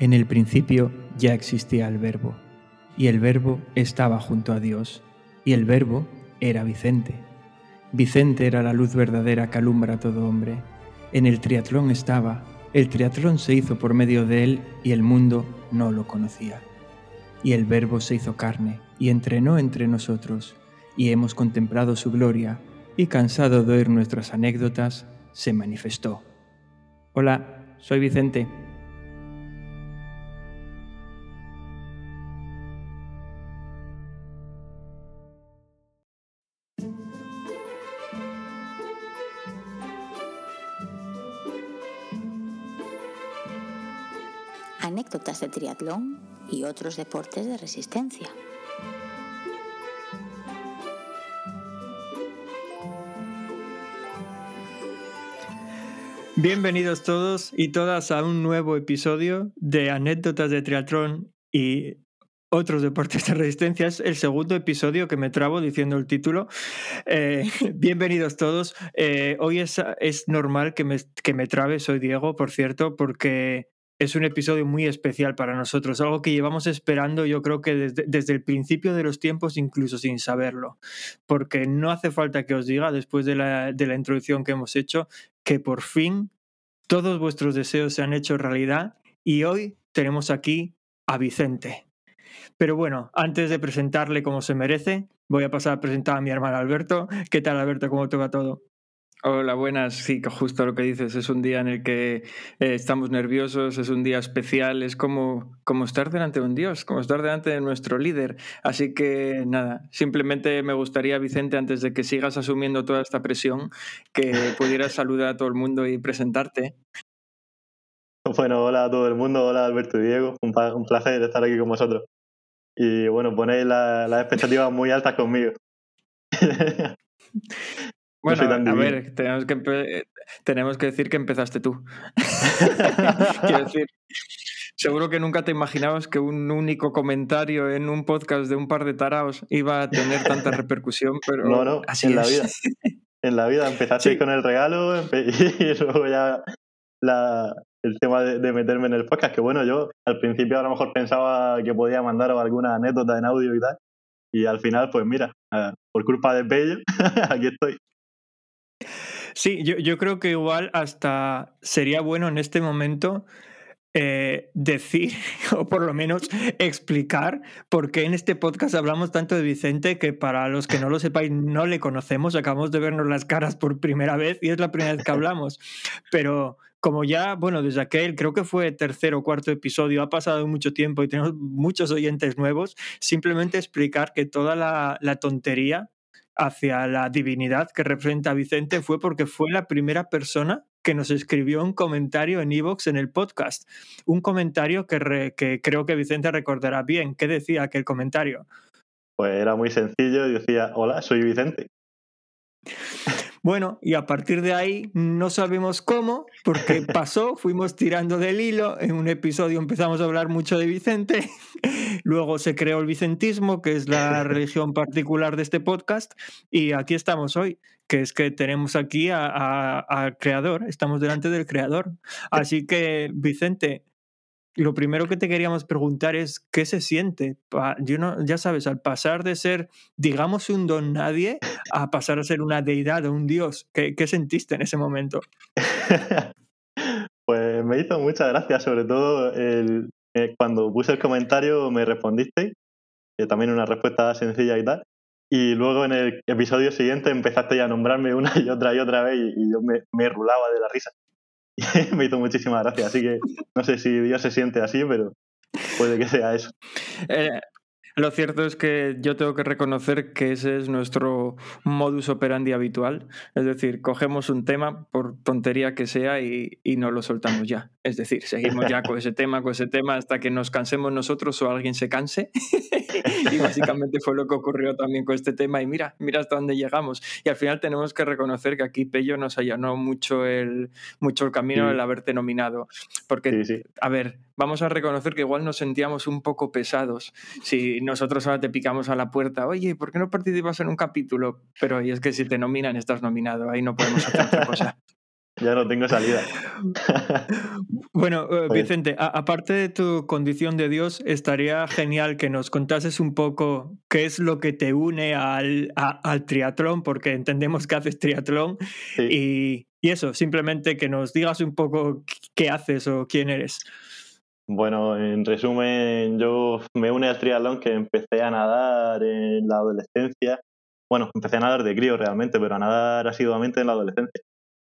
En el principio ya existía el verbo, y el verbo estaba junto a Dios, y el verbo era Vicente. Vicente era la luz verdadera que alumbra a todo hombre. En el triatlón estaba, el triatlón se hizo por medio de él y el mundo no lo conocía. Y el verbo se hizo carne y entrenó entre nosotros, y hemos contemplado su gloria, y cansado de oír nuestras anécdotas, se manifestó. Hola, soy Vicente. Anécdotas de triatlón y otros deportes de resistencia. Bienvenidos todos y todas a un nuevo episodio de anécdotas de triatlón y otros deportes de resistencia. Es el segundo episodio que me trabo diciendo el título. Eh, bienvenidos todos. Eh, hoy es, es normal que me, que me trabe, soy Diego, por cierto, porque es un episodio muy especial para nosotros, algo que llevamos esperando yo creo que desde, desde, el principio de los tiempos, incluso sin saberlo, porque no hace falta que os diga, después de la, de la introducción que hemos hecho, que por fin todos vuestros deseos se han hecho realidad y hoy tenemos aquí a Vicente. Pero bueno, antes de presentarle como se merece, voy a pasar a presentar a mi hermano Alberto. ¿Qué tal Alberto? ¿Cómo te va todo? Hola, buenas. Sí, justo lo que dices. Es un día en el que eh, estamos nerviosos, es un día especial, es como, como estar delante de un Dios, como estar delante de nuestro líder. Así que nada, simplemente me gustaría, Vicente, antes de que sigas asumiendo toda esta presión, que pudieras saludar a todo el mundo y presentarte. Bueno, hola a todo el mundo, hola Alberto y Diego, un, un placer estar aquí con vosotros. Y bueno, ponéis las expectativas muy altas conmigo. Bueno, a ver, tenemos que, tenemos que decir que empezaste tú. Quiero decir, seguro que nunca te imaginabas que un único comentario en un podcast de un par de taraos iba a tener tanta repercusión, pero no, no, así en la vida. En la vida empezaste con el regalo y luego ya la, el tema de, meterme en el podcast, que bueno, yo al principio a lo mejor pensaba que podía mandaros alguna anécdota en audio y tal, y al final, pues mira, por culpa de Bello, aquí estoy. Sí, yo, yo, creo que igual hasta sería bueno en este momento eh, decir, o por lo menos explicar, por qué en este podcast hablamos tanto de Vicente, que para los que no lo sepáis no le conocemos, acabamos de vernos las caras por primera vez y es la primera vez que hablamos. Pero como ya, bueno, desde aquel, creo que fue tercer o cuarto episodio, ha pasado mucho tiempo y tenemos muchos oyentes nuevos, simplemente explicar que toda la, la tontería hacia la divinidad que representa a Vicente fue porque fue la primera persona que nos escribió un comentario en Evox en el podcast. Un comentario que, que creo que Vicente recordará bien. ¿Qué decía aquel comentario? Pues era muy sencillo y decía, hola, soy Vicente. Bueno, y a partir de ahí no sabemos cómo, porque pasó, fuimos tirando del hilo, en un episodio empezamos a hablar mucho de Vicente, luego se creó el vicentismo, que es la religión particular de este podcast, y aquí estamos hoy, que es que tenemos aquí al creador, estamos delante del creador. Así que, Vicente, lo primero que te queríamos preguntar es qué se siente. ya sabes, al pasar de ser, digamos, un don nadie a pasar a ser una deidad o un dios, ¿qué, sentiste en ese momento? pues me hizo mucha gracia, sobre todo eh, cuando puse el comentario me respondiste, que también una respuesta sencilla y tal. Y luego en el episodio siguiente empezaste a nombrarme una y otra y otra vez y, yo me rulaba de la risa. me hizo muchísima gracia. Así que no sé si Dios se siente así, pero puede que sea eso. Eh, lo cierto es que yo tengo que reconocer que ese es nuestro modus operandi habitual. Es decir, cogemos un tema, por tontería que sea, y, y no lo soltamos ya. Es decir, seguimos ya con ese tema, con ese tema, hasta que nos cansemos nosotros o alguien se canse. y básicamente fue lo que ocurrió también con este tema. Y mira, mira hasta dónde llegamos. Y al final tenemos que reconocer que aquí Pello nos allanó mucho el, mucho el camino el haberte nominado. Porque, a ver, vamos a reconocer que igual nos sentíamos un poco pesados si nosotros ahora te picamos a la puerta, oye, ¿por qué no participas en un capítulo? Pero y es que si te nominan, estás nominado, ahí no podemos hacer otra cosa. ya no tengo salida. bueno, eh, Vicente, aparte de tu condición de Dios, estaría genial que nos contases un poco qué es lo que te une al, al triatlón, porque entendemos que haces triatlón y, y eso, simplemente que nos digas un poco qué haces o quién eres. Bueno, en resumen, yo me une al triatlón que empecé a nadar en la adolescencia. Bueno, empecé a nadar de crío realmente, pero a nadar asiduamente en la adolescencia.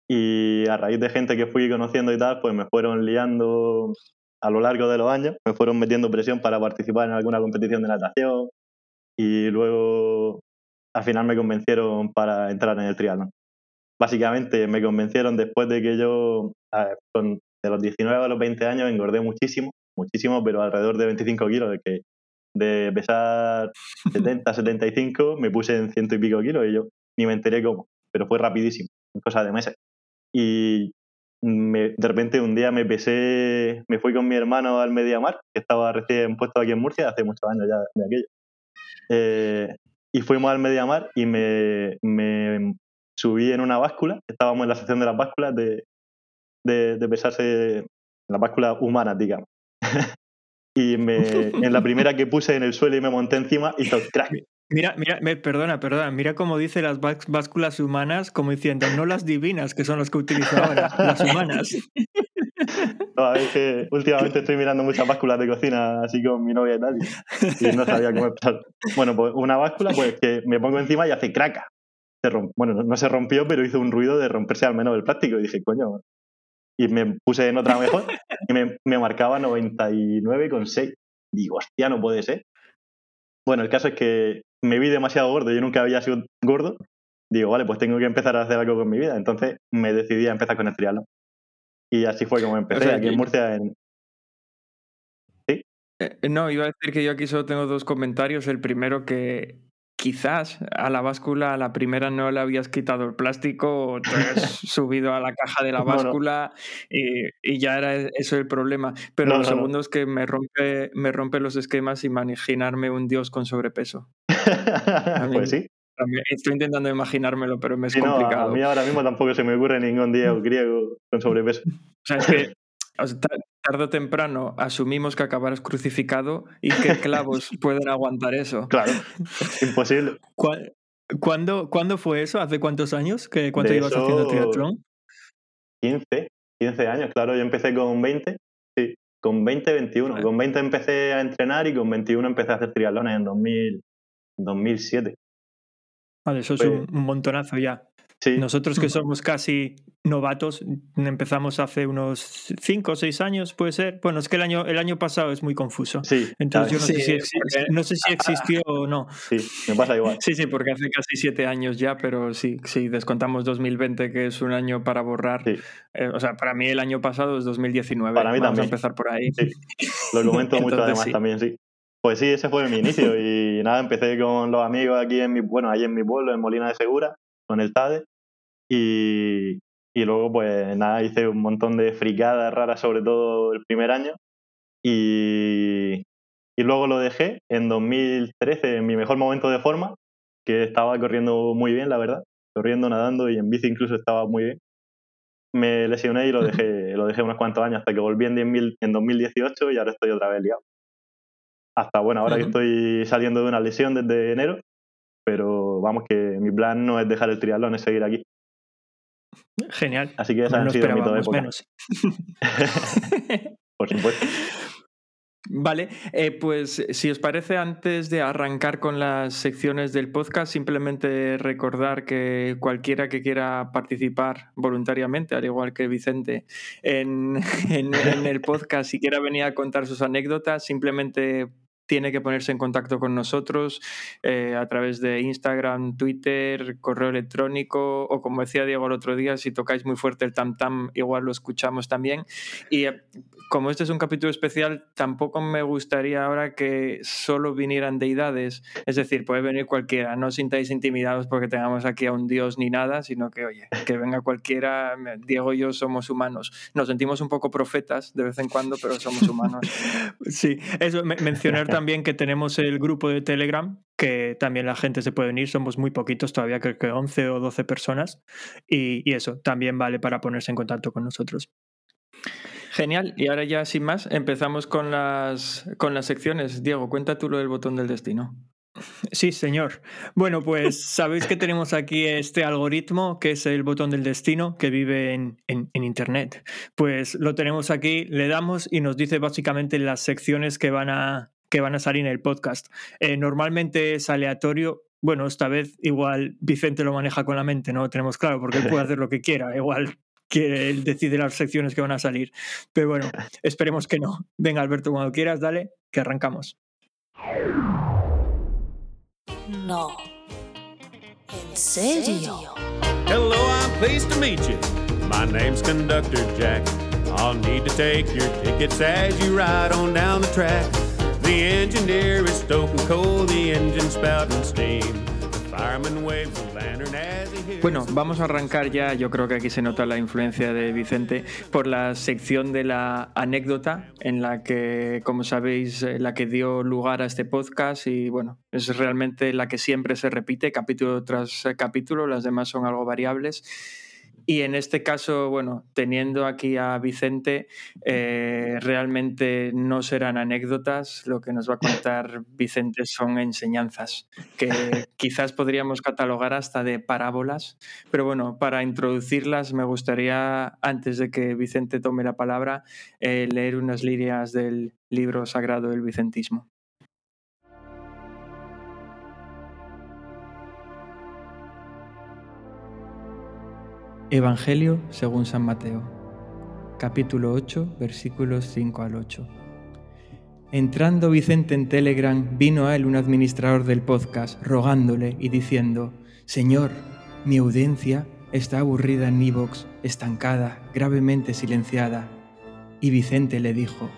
Y a raíz de gente que fui conociendo y tal, pues me fueron liando a lo largo de los años, me fueron metiendo presión para participar en alguna competición de natación y luego al final me convencieron para entrar en el triatlón. Básicamente me convencieron después de que yo, con de los 19 a los 20 años engordé muchísimo, muchísimo, pero alrededor de 25 kilos, de que de pesar 70, 75 me puse en ciento y pico kilos y yo ni me enteré cómo, pero fue rapidísimo, en cosa de meses. Y de repente un día me pesé, me fui con mi hermano al Mediamar, que estaba recién puesto aquí en Murcia, hace muchos años ya de aquello. Eh, y fuimos al Mediamar y me, me subí en una báscula, estábamos en la sección de las básculas de, de, pesarse la báscula humana, digamos. y me, en la primera que puse en el suelo y me monté encima, hizo crack. Mira, mira, me, perdona, perdona, mira cómo dice las básculas humanas, como diciendo, no las divinas, que son las que utilizo ahora, las humanas. No, es que últimamente estoy mirando muchas básculas de cocina así con mi novia y tal, y no sabía cómo empezar. Bueno, pues una báscula, pues que me pongo encima y hace craca. Se bueno, no se rompió, pero hizo un ruido de romperse al menos el plástico. Y dije, coño, y me puse en otra mejor y me, me marcaba 99,6. Digo, hostia, no puede ser. Bueno, el caso es que me vi demasiado gordo, yo nunca había sido gordo. Digo, vale, pues tengo que empezar a hacer algo con mi vida. Entonces me decidí a empezar con el triatlón. Y así fue como empecé aquí en Murcia. En... ¿Sí? Eh, no, iba a decir que yo aquí solo tengo dos comentarios. El primero que quizás a la báscula, a la primera no le habías quitado el plástico, o te has subido a la caja de la báscula Y, ya era e, eso el problema. Pero lo segundo es que me rompe, me rompe los esquemas imaginarme un dios con sobrepeso. pues sí. Estoy intentando imaginármelo, pero me es complicado. a mí ahora mismo tampoco se me ocurre ningún dios griego con sobrepeso. O sea, es que tarde o temprano asumimos que acabarás crucificado y que clavos pueden aguantar eso. Claro, imposible. ¿Cuándo, ¿Cuándo fue eso? ¿Hace cuántos años? que ¿Cuánto ibas haciendo triatlón? 15, 15 años, claro. Yo empecé con 20, sí, con 20, 21. Con 20 empecé a entrenar y con 21 empecé a hacer triatlones en 2000, 2007. Vale, eso es un montonazo ya. Nosotros que somos casi novatos, empezamos hace unos 5 o 6 años, puede ser. Bueno, es que el año, el año pasado es muy confuso. Sí. Entonces yo no, sé si no, sé si existió o no. Sí, me pasa igual. Sí, sí, porque hace casi 7 años ya, pero sí, sí, descontamos 2020, que es un año para borrar. Eh, o sea, para mí el año pasado es 2019. Para mí Vamos también. a empezar por ahí. Lo comento mucho además también, sí. Pues sí, ese fue mi inicio y nada, empecé con los amigos aquí en mi, bueno, ahí en mi pueblo, en Molina de Segura, con el TADE y, y luego, pues nada, hice un montón de fricadas raras, sobre todo el primer año. Y, y luego lo dejé en 2013, en mi mejor momento de forma, que estaba corriendo muy bien, la verdad. Corriendo, nadando y en bici incluso estaba muy bien. Me lesioné y lo dejé, lo dejé unos cuantos años hasta que volví en, en 2018 y ahora estoy otra vez liado. Hasta, bueno, ahora que estoy saliendo de una lesión desde enero, pero vamos que mi plan no es dejar el triatlón, es seguir aquí. Genial. Así que esa no ha sido mi época. Menos. Por supuesto. Vale, eh, pues si os parece, antes de arrancar con las secciones del podcast, simplemente recordar que cualquiera que quiera participar voluntariamente, al igual que Vicente, en, en el podcast, si quiera venir a contar sus anécdotas, simplemente tiene que ponerse en contacto con nosotros eh, a través de Instagram, Twitter, correo electrónico o como decía Diego el otro día, si tocáis muy fuerte el tam tam, igual lo escuchamos también. Y eh, como este es un capítulo especial, tampoco me gustaría ahora que solo vinieran deidades, es decir, puede venir cualquiera, no os sintáis intimidados porque tengamos aquí a un dios ni nada, sino que oye, que venga cualquiera, Diego y yo somos humanos. Nos sentimos un poco profetas de vez en cuando, pero somos humanos. Sí, eso mencionar también que tenemos el grupo de Telegram, que también la gente se puede unir, somos muy poquitos todavía, creo que 11 o 12 personas, y, y eso también vale para ponerse en contacto con nosotros. Genial, y ahora ya sin más, empezamos con las, con las secciones. Diego, cuenta tú lo del botón del destino. Sí, señor. Bueno, pues sabéis que tenemos aquí este algoritmo que es el botón del destino que vive en, en, Internet. Pues lo tenemos aquí, le damos y nos dice básicamente las secciones que van a, que van a salir en el podcast. Eh, normalmente es aleatorio. Bueno, esta vez igual Vicente lo maneja con la mente, no lo tenemos claro, porque él puede hacer lo que quiera. Igual que él decide las secciones que van a salir. Pero bueno, esperemos que no. Venga, Alberto, cuando quieras, dale, que arrancamos. No. ¿En serio? Hello, I'm pleased to meet you. My name's Conductor Jack. I'll need to take your tickets as you ride on down the track. The engineer is stoking coal, the engine spouting steam. Bueno, vamos a arrancar ya, yo creo que aquí se nota la influencia de Vicente, por la sección de la anécdota, en la que, como sabéis, eh, la que dio lugar a este podcast y bueno, es realmente la que siempre se repite capítulo tras capítulo, las demás son algo variables. Y en este caso, bueno, teniendo aquí a Vicente, eh, realmente no serán anécdotas, lo que nos va a contar Vicente son enseñanzas, que quizás podríamos catalogar hasta de parábolas, pero bueno, para introducirlas me gustaría, antes de que Vicente tome la palabra, eh, leer unas líneas del libro sagrado del Vicentismo. Evangelio según San Mateo, capítulo 8, versículos 5 al 8. Entrando Vicente en Telegram, vino a él un administrador del podcast, rogándole y diciendo, Señor, mi audiencia está aburrida en Evox, estancada, gravemente silenciada. Y Vicente le dijo,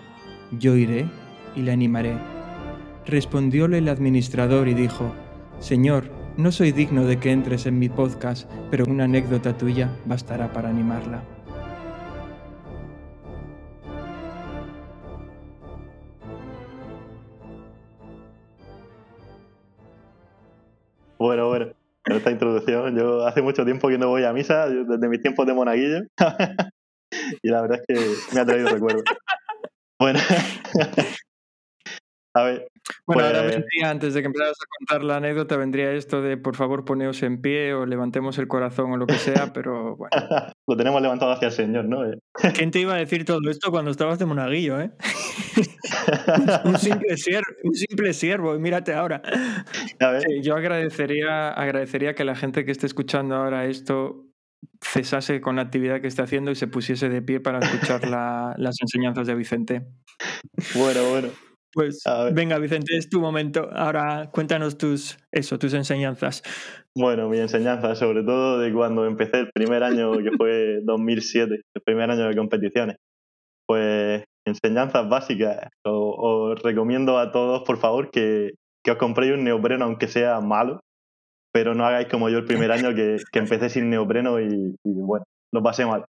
Yo iré y le animaré. Respondióle el administrador y dijo, Señor, no soy digno de que entres en mi podcast, pero una anécdota tuya bastará para animarla. Bueno, bueno, en esta introducción, yo hace mucho tiempo que no voy a misa, desde mis tiempos de monaguillo, y la verdad es que me ha traído recuerdos. Bueno, a ver, bueno, ahora pues vendría, antes de que empezaras a contar la anécdota, vendría esto de por favor poneos en pie o levantemos el corazón o lo que sea, pero bueno. lo tenemos levantado hacia el Señor, ¿no? Eh. ¿Quién te iba a decir todo esto cuando estabas de monaguillo, eh? un, simple siervo, un simple siervo, y mírate ahora. yo agradecería, agradecería que la gente que esté escuchando ahora esto cesase con la actividad que está haciendo y se pusiese de pie para escuchar las enseñanzas de Vicente. Bueno, bueno. Pues venga, Vicente, es tu momento. Ahora cuéntanos tus, eso, tus enseñanzas. Bueno, mi enseñanza, sobre todo de cuando empecé el primer año, que fue 2007, el primer año de competiciones. Pues enseñanzas básicas. Os, recomiendo a todos, por favor, que, que, os compréis un neopreno, aunque sea malo, pero no hagáis como yo el primer año, que, que empecé sin neopreno y, y, bueno, lo pasé mal.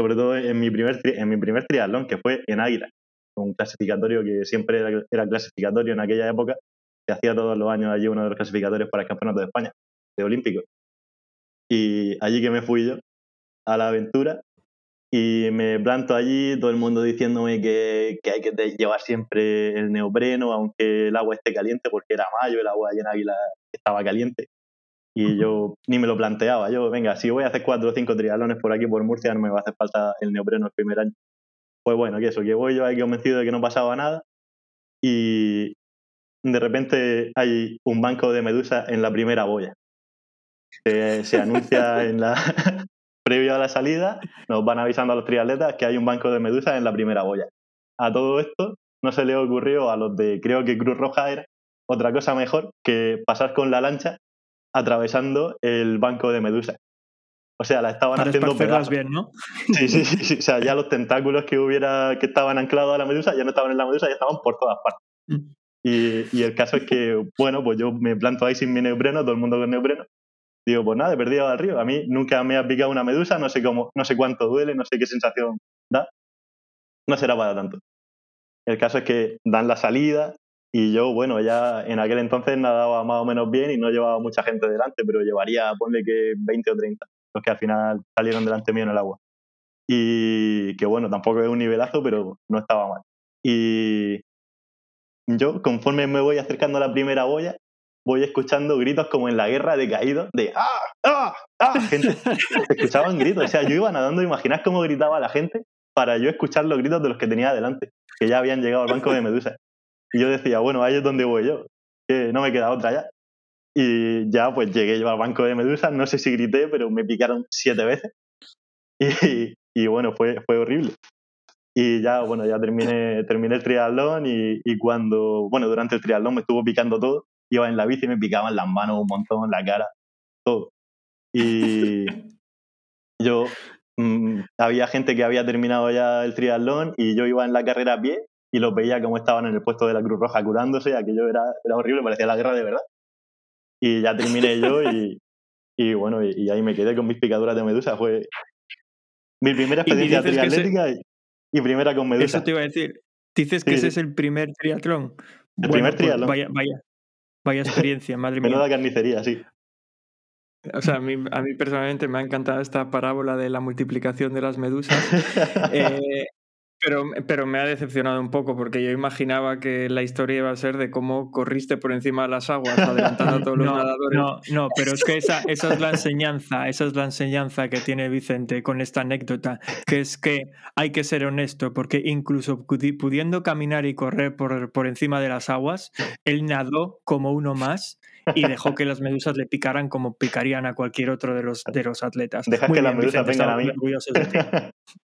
Sobre todo en mi primer, en mi primer triatlón, que fue en Águila un clasificatorio que siempre era, clasificatorio en aquella época. Se hacía todos los años allí uno de los clasificatorios para el Campeonato de España, de Olímpico. Y allí que me fui yo, a la aventura, y me planto allí, todo el mundo diciéndome que, que, hay que llevar siempre el neopreno, aunque el agua esté caliente, porque era mayo, el agua allí en Águila estaba caliente. Y yo ni me lo planteaba. Yo, venga, si voy a hacer cuatro o cinco triatlones por aquí, por Murcia, no me va a hacer falta el neopreno el primer año. Pues bueno, que eso, que voy yo ahí convencido de que no pasaba nada y de repente hay un banco de medusa en la primera boya. se anuncia en la previo a la salida, nos van avisando a los triatletas que hay un banco de medusa en la primera boya. A todo esto no se le ocurrió a los de, creo que Cruz Roja era, otra cosa mejor que pasar con la lancha atravesando el banco de medusa. O sea, la estaban haciendo pedazos. bien, ¿no? Sí, sí, sí, O sea, ya los tentáculos que hubiera, que estaban anclados a la medusa, ya no estaban en la medusa, ya estaban por todas partes. Mm. Y, y, el caso es que, bueno, pues yo me planto ahí sin mi neopreno, todo el mundo con neopreno. Digo, pues nada, he perdido al río. A mí nunca me ha picado una medusa, no sé cómo, no sé cuánto duele, no sé qué sensación da. No será para tanto. El caso es que dan la salida, Y yo, bueno, ya en aquel entonces nadaba más o menos bien y no llevaba mucha gente delante, pero llevaría, ponle que 20 o 30, los que al final salieron delante mío en el agua. Y que bueno, tampoco es un nivelazo, pero no estaba mal. Y yo, conforme me voy acercando a la primera boya, voy escuchando gritos como en la guerra de caídos, de ¡ah! ¡ah! ¡ah! Gente, escuchaban gritos. O sea, yo iba nadando, imaginad cómo gritaba la gente para yo escuchar los gritos de los que tenía adelante, que ya habían llegado al banco de Medusa. Y yo decía, bueno, ahí es donde voy yo, que no me queda otra ya. Y ya pues llegué yo al banco de Medusa, no sé si grité, pero me picaron siete veces. Y, y bueno, fue, fue horrible. Y ya, bueno, ya terminé, terminé el triatlón y, y, cuando, bueno, durante el triatlón me estuvo picando todo. Iba en la bici y me picaban las manos un montón, la cara, todo. Y yo, mmm, había gente que había terminado ya el triatlón y yo iba en la carrera a pie y los veía como estaban en el puesto de la Cruz Roja curándose, aquello era, era horrible, parecía la guerra de verdad. Y ya terminé yo y, y bueno, y, y, ahí me quedé con mis picaduras de medusa. Fue mi primera experiencia triatlética ese... y, primera con medusa. Eso te iba a decir. Dices que ese sí. es el primer triatlón. El bueno, primer triatlón. Pues vaya, vaya, vaya experiencia, madre mía. Menuda carnicería, sí. O sea, a mí, a mí, personalmente me ha encantado esta parábola de la multiplicación de las medusas. eh, pero, pero, me ha decepcionado un poco porque yo imaginaba que la historia iba a ser de cómo corriste por encima de las aguas adelantando a todos los no, nadadores. No, no, pero es que esa, esa es la enseñanza, esa es la enseñanza que tiene Vicente con esta anécdota, que es que hay que ser honesto porque incluso pudiendo caminar y correr por, por encima de las aguas, él nadó como uno más y dejó que las medusas le picaran como picarían a cualquier otro de los, de los atletas. Dejas Muy que bien, las medusas Vicente, vengan a mí.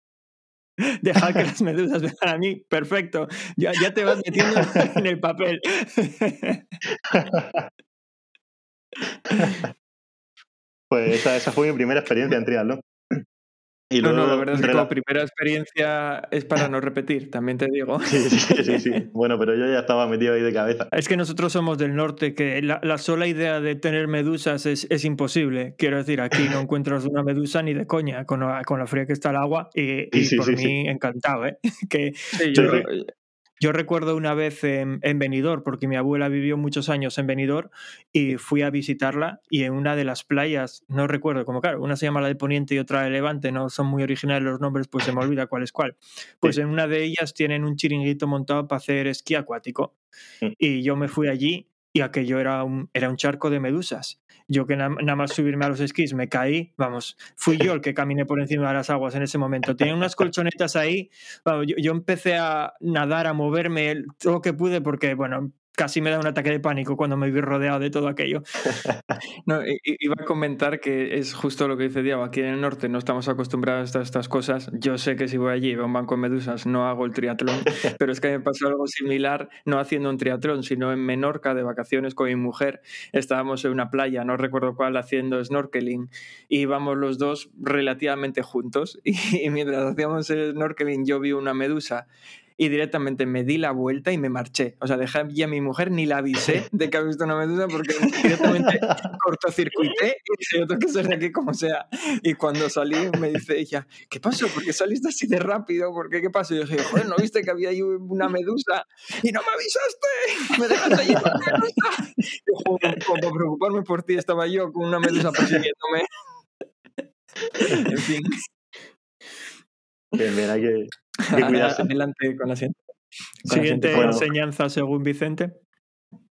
orgullosos de ti. Deja que las medusas vengan a mí. Perfecto. Ya, ya te vas metiendo en el papel. pues esa, esa, fue mi primera experiencia en triatlón. Y luego, no, no, la verdad es que como primera experiencia es para no repetir, también te digo. Sí, sí, sí, sí. Bueno, pero yo ya estaba metido ahí de cabeza. Es que nosotros somos del norte, que la, la sola idea de tener medusas es, es, imposible. Quiero decir, aquí no encuentras una medusa ni de coña, con, la, con la fría que está el agua, y, y sí, por sí, mí encantado, ¿eh? Que yo, yo recuerdo una vez en, en Benidorm, porque mi abuela vivió muchos años en Benidorm, y fui a visitarla y en una de las playas, no recuerdo, como claro, una se llama la de Poniente y otra de Levante, no son muy originales los nombres, pues se me olvida cuál es cuál. Pues sí. en una de ellas tienen un chiringuito montado para hacer esquí acuático. Sí. Y yo me fui allí y aquello era un, era un charco de medusas. Yo que nada na más subirme a los esquís me caí, vamos, fui yo el que caminé por encima de las aguas en ese momento. Tenía unas colchonetas ahí, yo, yo, empecé a nadar, a moverme todo lo que pude porque, bueno, casi me da un ataque de pánico cuando me vi rodeado de todo aquello. No, iba a comentar que es justo lo que dice Diego, aquí en el norte no estamos acostumbrados a estas cosas. Yo sé que si voy allí a un banco de medusas no hago el triatlón, pero es que me pasó algo similar, no haciendo un triatlón, sino en Menorca de vacaciones con mi mujer. Estábamos en una playa, no recuerdo cuál, haciendo snorkeling y íbamos los dos relativamente juntos y, y mientras hacíamos el snorkeling yo vi una medusa y directamente me di la vuelta y me marché. O sea, dejé a mi mujer, ni la avisé de que había visto una medusa porque directamente cortocircuité y dije, yo tengo que ser de aquí como sea. Y cuando salí me dice ella, ¿qué pasó? ¿Por qué saliste así de rápido? ¿Por qué? ¿Qué pasó? Y yo dije, joder, ¿no viste que había ahí una medusa? Y no me avisaste, me dejaste allí con una medusa. Como, preocuparme por ti estaba yo con una medusa persiguiéndome. en fin. Bien, bien, hay que, que cuidarse. Adelante con la siguiente. Con siguiente la siguiente enseñanza según Vicente.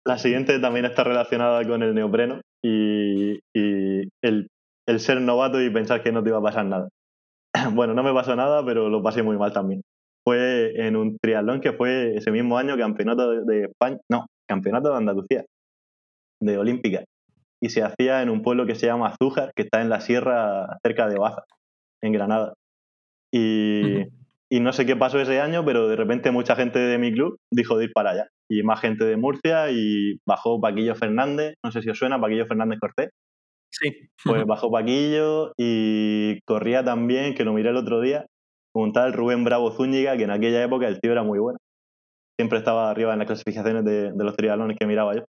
La siguiente también está relacionada con el neopreno y, y el, el, ser novato y pensar que no te iba a pasar nada. Bueno, no me pasó nada, pero lo pasé muy mal también. Fue en un triatlón que fue ese mismo año campeonato de, de España, no, campeonato de Andalucía, de Olímpica. Y se hacía en un pueblo que se llama Azújar, que está en la sierra cerca de Baza, en Granada. Y, uh -huh. Y, no sé qué pasó ese año, pero de repente mucha gente de mi club dijo de ir para allá. Y más gente de Murcia y bajó Paquillo Fernández, no sé si os suena, Paquillo Fernández Cortés. Sí. Pues bajó Paquillo y corría también, que lo miré el otro día, un tal Rubén Bravo Zúñiga, que en aquella época el tío era muy bueno. Siempre estaba arriba en las clasificaciones de, de los triatlones que miraba yo.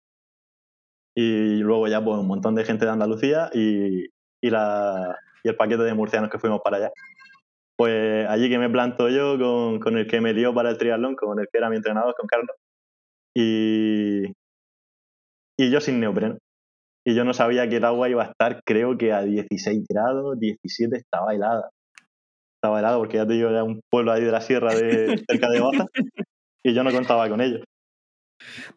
Y luego ya pues un montón de gente de Andalucía y, y, la, y el paquete de murcianos que fuimos para allá. Pues allí que me planto yo con, con, el que me dio para el triatlón, con el que era mi entrenador, con Carlos. y, y yo sin neopreno. Y yo no sabía que el agua iba a estar, creo que a 16 grados, 17 estaba helada. Estaba helada porque ya te digo, era un pueblo ahí de la sierra de cerca de Baza y yo no contaba con ello.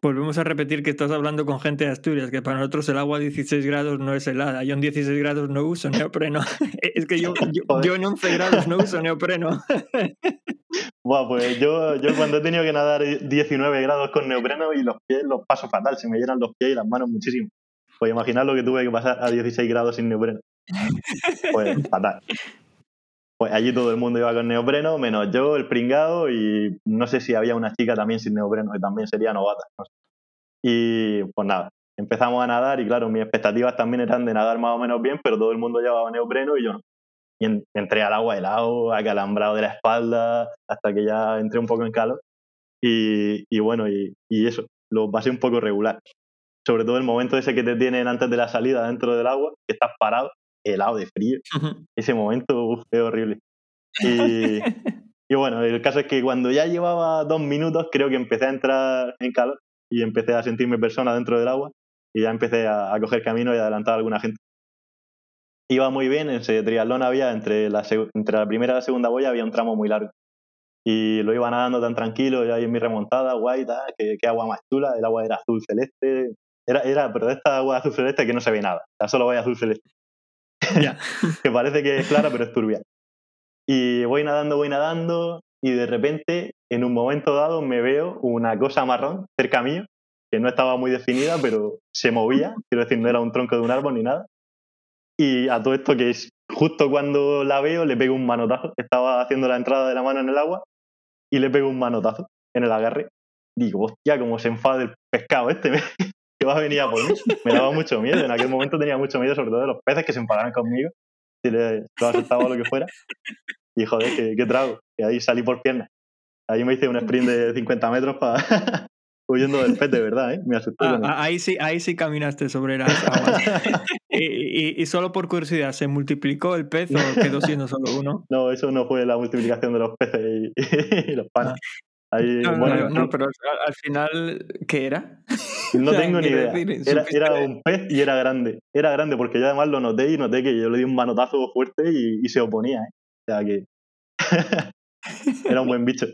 Volvemos a repetir que estás hablando con gente de Asturias, que para nosotros el agua a 16 grados no es helada. Yo en 16 grados no uso neopreno. es que yo, yo, yo en 11 grados no uso neopreno. Buah, pues yo, yo cuando he tenido que nadar 19 grados con neopreno y los pies los paso fatal, se me llenan los pies y las manos muchísimo. Pues imaginar lo que tuve que pasar a 16 grados sin neopreno. Pues fatal. Pues allí todo el mundo iba con neopreno, menos yo, el pringado, y no sé si había una chica también sin neopreno, que también sería novata. Y pues nada, empezamos a nadar y claro, mis expectativas también eran de nadar más o menos bien, pero todo el mundo llevaba neopreno y yo no. Y en- entré al agua helado, acalambrado de la espalda, hasta que ya entré un poco en calor. Y, y bueno, y, y eso, lo pasé un poco regular. Sobre todo el momento ese que te tienen antes de la salida dentro del agua, que estás parado, helado de frío. Ese momento uf, es horrible. Y, y bueno, el caso es que cuando ya llevaba dos minutos, creo que empecé a entrar en calor y empecé a sentirme persona dentro del agua y ya empecé a, a coger camino y adelantar a alguna gente. Iba muy bien, en ese triatlón había, entre la, entre la primera y la segunda boya había un tramo muy largo. Y lo iba nadando tan tranquilo, y ahí en mi remontada, guay, tal, que, que agua más chula, el agua era azul celeste, era, era, pero de esta agua azul celeste que no se ve nada, o sea, solo voy azul celeste. Ya. que parece que es clara, pero es turbia. Y voy nadando, voy nadando, y de repente, en un momento dado, me veo una cosa marrón cerca mío, que no estaba muy definida, pero se movía, quiero decir, no era un tronco de un árbol ni nada. Y a todo esto que es justo cuando la veo, le pego un manotazo. Estaba haciendo la entrada de la mano en el agua y le pego un manotazo en el agarre. Digo, hostia, como se enfada el pescado este, que va a venir a por mí. Me daba mucho miedo. En aquel momento tenía mucho miedo, sobre todo de los peces que se enfadaran conmigo, si les lo asustaba o lo que fuera. Y joder, qué, qué trago. Que ahí salí por piernas. Ahí me hice un sprint de 50 metros para huyendo del pez, de verdad, ¿eh? Me asusté. Ah, ah, ahí, sí, ahí sí caminaste sobre las aguas. y, y- y solo por curiosidad, ¿se multiplicó el pez o quedó siendo solo uno? No, eso no fue la multiplicación de los peces y, y los panes. Ahí, No, no, bueno, no, pero al, al final, ¿qué era? no tengo ni idea. Era, un pez y era grande. Era grande porque yo además lo noté y noté que yo le di un manotazo fuerte y, y se oponía. ¿eh? O sea que era un buen bicho.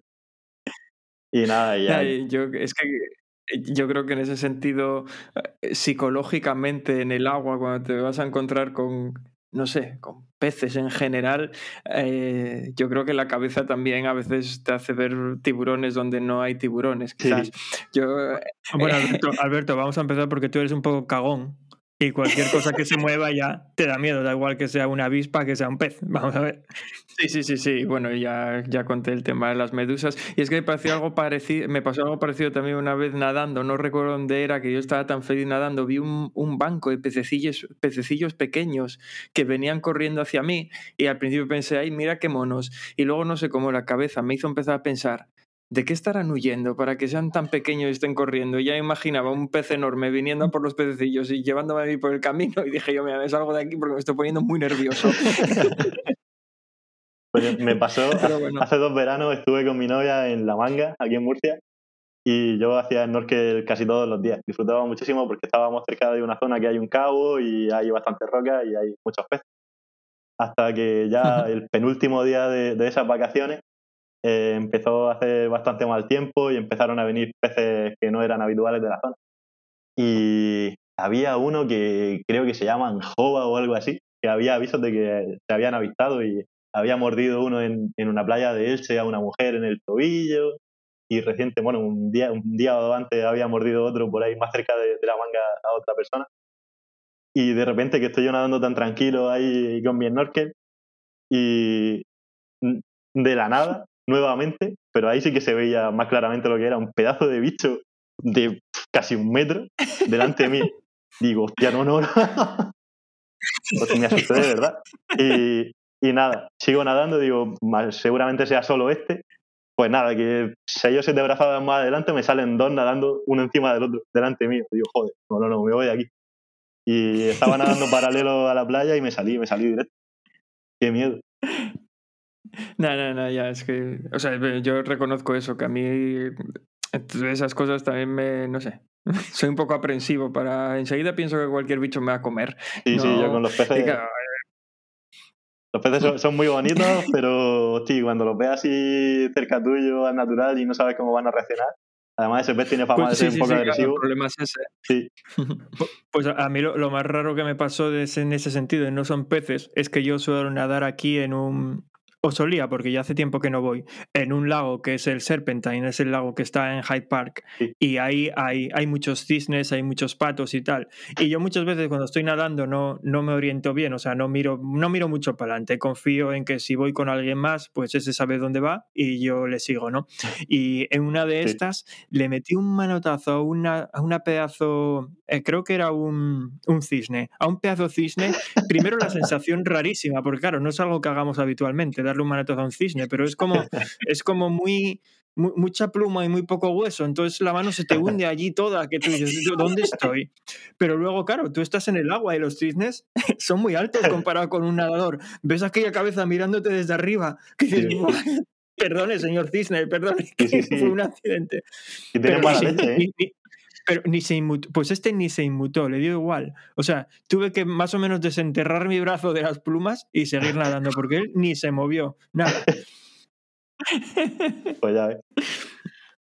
Y nada, y ya. Ay, yo, es que eh, yo creo que en ese sentido, eh, psicológicamente en el agua, cuando te vas a encontrar con, no sé, con peces en general, eh, yo creo que la cabeza también a veces te hace ver tiburones donde no hay tiburones. Sí. Quizás. Yo, eh, Bueno, Alberto, Alberto, vamos a empezar porque tú eres un poco cagón. Y cualquier cosa que se mueva ya te da miedo, da igual que sea una avispa que sea un pez. Vamos a ver. Sí, sí, sí, sí. Bueno, ya, ya conté el tema de las medusas. Y es que me pareció algo parecido, me pasó algo parecido también una vez nadando, no recuerdo dónde era, que yo estaba tan feliz nadando, vi un, un banco de pececillos, pececillos pequeños que venían corriendo hacia mí y al principio pensé, ay, mira qué monos. Y luego no sé cómo la cabeza me hizo empezar a pensar, ¿de qué estarán huyendo para que sean tan pequeños y estén corriendo? Ya imaginaba un pez enorme viniendo a por los pececillos y llevándome a mí por el camino y dije yo, mira, me salgo de aquí porque me estoy poniendo muy nervioso. Pues me pasó, bueno. hace dos veranos estuve con mi novia en La Manga, aquí en Murcia, y yo hacía snorkel casi todos los días. Disfrutaba muchísimo porque estábamos cerca de una zona que hay un cabo y hay bastantes rocas y hay muchos peces. Hasta que ya el penúltimo día de, de esas vacaciones eh, empezó a hacer bastante mal tiempo y empezaron a venir peces que no eran habituales de la zona. Y había uno que creo que se llama anjova o algo así, que había avisos de que se habían avistado y había mordido uno en, en una playa de Elche a una mujer en el tobillo y reciente, bueno, un día, un día o dos antes había mordido otro por ahí más cerca de, de la manga a otra persona. Y de repente que estoy yo nadando tan tranquilo ahí con mi snorkel y de la nada, nuevamente, pero ahí sí que se veía más claramente lo que era un pedazo de bicho de casi un metro delante de mí. Digo, hostia, no, no, no. Pues me asusté de verdad. Y, y nada, sigo nadando, digo, "Mal, seguramente sea solo este. Pues nada, que seis o siete brazadas más adelante me salen dos nadando uno encima del otro, delante mío. Digo, joder, no, no, no, me voy de aquí. Y estaba nadando paralelo a la playa y me salí, me salí directo. Qué miedo. No, no, no, ya es que, o sea, yo reconozco eso, que a mí esas cosas también me, no sé, soy un poco aprensivo para... Enseguida pienso que cualquier bicho me va a comer. Sí, sí, yo No- con los peces. claro, Los peces son, son muy bonitos, pero sí, cuando los ves así cerca tuyo, al natural, y no sabes cómo van a reaccionar. Además, ese pez tiene fama pues de ser sí, un poco sí, claro, el agresivo. problema es ese. Sí, Pues a a mí lo, lo más raro que me pasó de ese- en ese sentido, y no son peces, es que yo suelo nadar aquí en un... O solía, porque ya hace tiempo que no voy, en un lago que es el Serpentine, es el lago que está en Hyde Park, Sí. y ahí hay, hay muchos cisnes, hay muchos patos y tal. Y yo muchas veces cuando estoy nadando no, no me oriento bien, o sea, no miro, no miro mucho para adelante, confío en que si voy con alguien más, pues ese sabe dónde va y yo le sigo, ¿no? Y en una de Sí. estas le metí un manotazo a una, a una pedazo, eh, creo que era un, un cisne, a un pedazo cisne. Primero la sensación rarísima, porque claro, no es algo que hagamos habitualmente, darle un a un cisne, pero es como, es como muy, mu- mucha pluma y muy poco hueso, entonces la mano se te hunde allí toda, que tú dices, "¿Yo ¿dónde estoy? Pero luego, claro, tú estás en el agua y los cisnes son muy altos comparado con un nadador. Ves aquella cabeza mirándote desde arriba, que dices, Sí. "Buah, perdone, señor cisne, perdone, Sí, sí, fue un accidente. y tienen Pero mala leche, ¿eh? Pero ni se inmutó, pues este ni se inmutó, le dio igual. O sea, tuve que más o menos desenterrar mi brazo de las plumas y seguir nadando, porque él ni se movió, nada. Pues ya ves.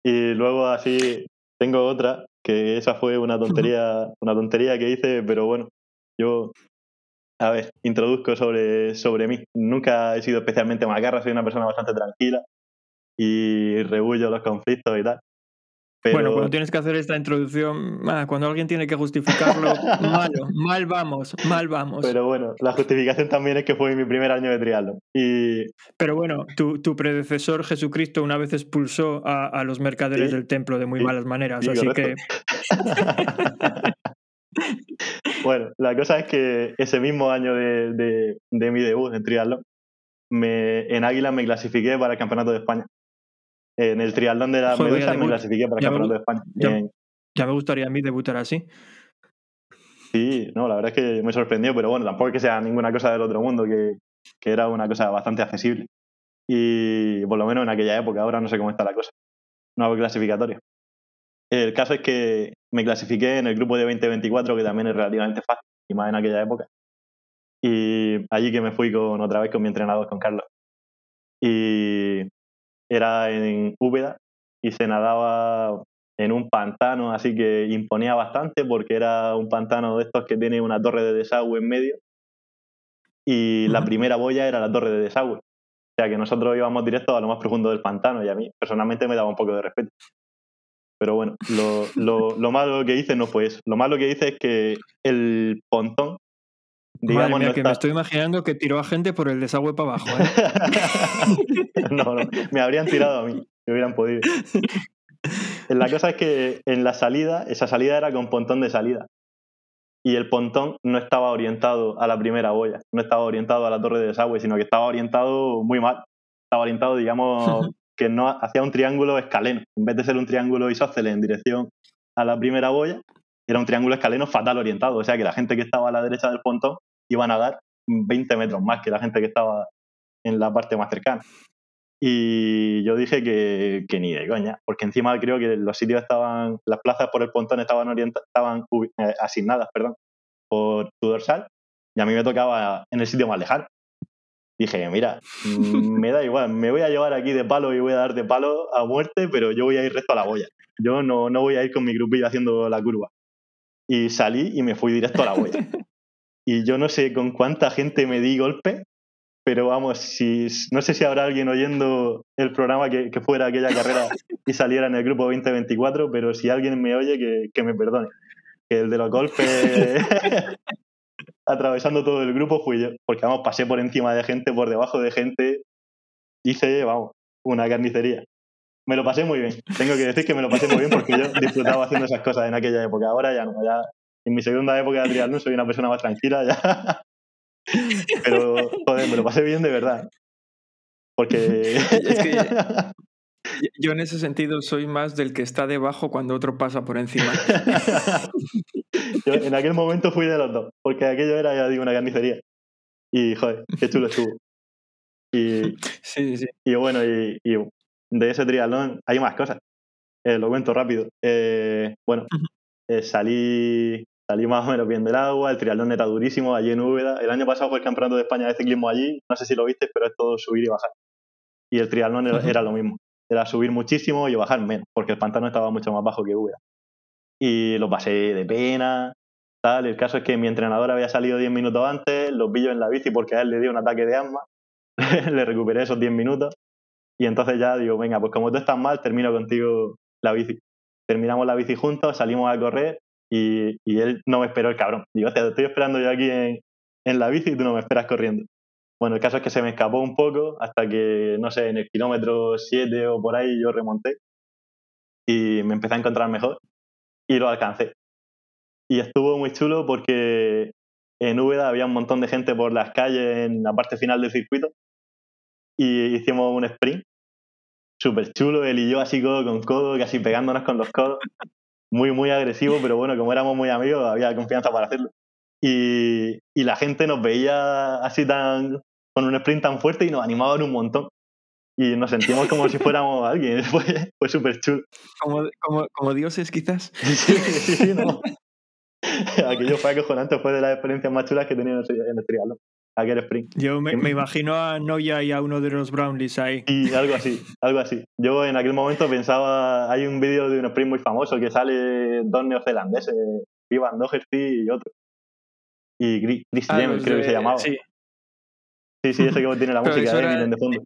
Y luego así tengo otra, que esa fue una tontería, una tontería que hice, pero bueno, yo a ver, introduzco sobre, sobre mí. Nunca he sido especialmente macarra, soy una persona bastante tranquila y rebullo los conflictos y tal. Pero Bueno, cuando tienes que hacer esta introducción, ah, cuando alguien tiene que justificarlo, malo, mal vamos, mal vamos. Pero bueno, la justificación también es que fue mi primer año de triatlón. Y Pero bueno, tu, tu predecesor Jesucristo una vez expulsó a, a los mercaderes Sí, del templo de muy sí, malas maneras, sí, así correcto. que bueno, la cosa es que ese mismo año de, de- de mi debut en triatlón, me, en Águila me clasifiqué para el Campeonato de España. En el triatlón de la Joder, Medusa me clasifiqué para el Campeonato de España. ya- ya me gustaría a mí debutar así. Sí, no, la verdad es que me sorprendió, pero bueno, tampoco es que sea ninguna cosa del otro mundo, que, que era una cosa bastante accesible. Y por lo menos en aquella época, ahora no sé cómo está la cosa. No hago clasificatorio. El caso es que me clasifiqué en el grupo de 2024, que también es relativamente fácil, y más en aquella época. Y allí que me fui con otra vez con mi entrenador, con Carlos. Y era en Úbeda y se nadaba en un pantano, así que imponía bastante porque era un pantano de estos que tiene una torre de desagüe en medio y la primera boya era la torre de desagüe. O sea que nosotros íbamos directo a lo más profundo del pantano y a mí personalmente me daba un poco de respeto. Pero bueno, lo, lo- lo malo que hice no fue eso. Lo malo que hice es que el pontón, digamos, Madre mía, no que está- me estoy imaginando que tiró a gente por el desagüe para abajo. ¿eh? no, no, me habrían tirado a mí, si hubieran podido. La cosa es que en la salida, esa salida era con pontón de salida. Y el pontón no estaba orientado a la primera boya, no estaba orientado a la torre de desagüe, sino que estaba orientado muy mal. Estaba orientado, digamos, que no hacía un triángulo escaleno. En vez de ser un triángulo isósceles en dirección a la primera boya, era un triángulo escaleno fatal orientado. O sea que la gente que estaba a la derecha del pontón iba a nadar 20 metros más que la gente que estaba en la parte más cercana. Y yo dije que, que ni de coña, porque encima creo que los sitios estaban, las plazas por el pontón estaban, orienta- estaban eh, asignadas perdón, por tu dorsal y a mí me tocaba en el sitio más lejano. Dije, mira, mm, me da igual, me voy a llevar aquí de palo y voy a dar de palo a muerte, pero yo voy a ir recto a la boya. Yo no, no voy a ir con mi grupillo haciendo la curva. Y salí y me fui directo a la boya. Y yo no sé con cuánta gente me di golpe, pero vamos, si no sé si habrá alguien oyendo el programa que, que fuera aquella carrera y saliera en el grupo 2024, pero si alguien me oye, que, que me perdone. Que el de los golpes atravesando todo el grupo fui yo, porque vamos, pasé por encima de gente, por debajo de gente, hice, vamos, una carnicería. Me lo pasé muy bien. Tengo que decir que me lo pasé muy bien porque yo disfrutaba haciendo esas cosas en aquella época. Ahora ya no, ya en mi segunda época de triatlón soy una persona más tranquila ya. Pero, joder, me lo pasé bien de verdad. Porque... Es que Yo en ese sentido soy más del que está debajo cuando otro pasa por encima. Yo en aquel momento fui de los dos, porque aquello era, ya digo, una carnicería. Y, joder, qué chulo estuvo. Y, Sí, sí. y bueno, y, y de ese triatlón hay más cosas. Eh, lo cuento rápido. Eh, bueno, eh, salí, salí más o menos bien del agua, el triatlón era durísimo allí en Úbeda. El año pasado fue el campeonato de España de ciclismo allí, no sé si lo viste, pero es todo subir y bajar. Y el triatlón era, lo mismo, era subir muchísimo y bajar menos, porque el pantano estaba mucho más bajo que Úbeda. Y lo pasé de pena, tal. El caso es que mi entrenador había salido 10 minutos antes, los vi yo en la bici porque a él le dio un ataque de asma, le recuperé esos 10 minutos y entonces ya digo, venga, pues como tú estás mal, termino contigo la bici. Terminamos la bici juntos, salimos a correr y, y él no me esperó el cabrón. Digo, te estoy esperando yo aquí en, en la bici y tú no me esperas corriendo. Bueno, el caso es que se me escapó un poco hasta que, no sé, en el kilómetro 7 o por ahí yo remonté y me empecé a encontrar mejor y lo alcancé. Y estuvo muy chulo porque en Úbeda había un montón de gente por las calles en la parte final del circuito y hicimos un sprint súper chulo, él y yo así codo con codo, casi pegándonos con los codos, muy, muy agresivo, pero bueno, como éramos muy amigos, había confianza para hacerlo. Y, y la gente nos veía así tan, con un sprint tan fuerte y nos animaban un montón. Y nos sentimos como si fuéramos alguien, fue, fue súper chulo. Como, como, como dioses, quizás. Sí, sí, sí, no. Aquello fue acojonante, fue de las experiencias más chulas que he tenido en el, en el triatlón, aquel sprint. Yo me, me imagino a Noya y a uno de los Brownlees ahí. Y algo así, algo así. Yo en aquel momento pensaba, hay un vídeo de un sprint muy famoso que sale dos neozelandeses, Ivan Doherty y otro. Y Chris Ah, James, creo que se llamaba. Sí, sí, sí, ese que tiene la música de Eminem de fondo.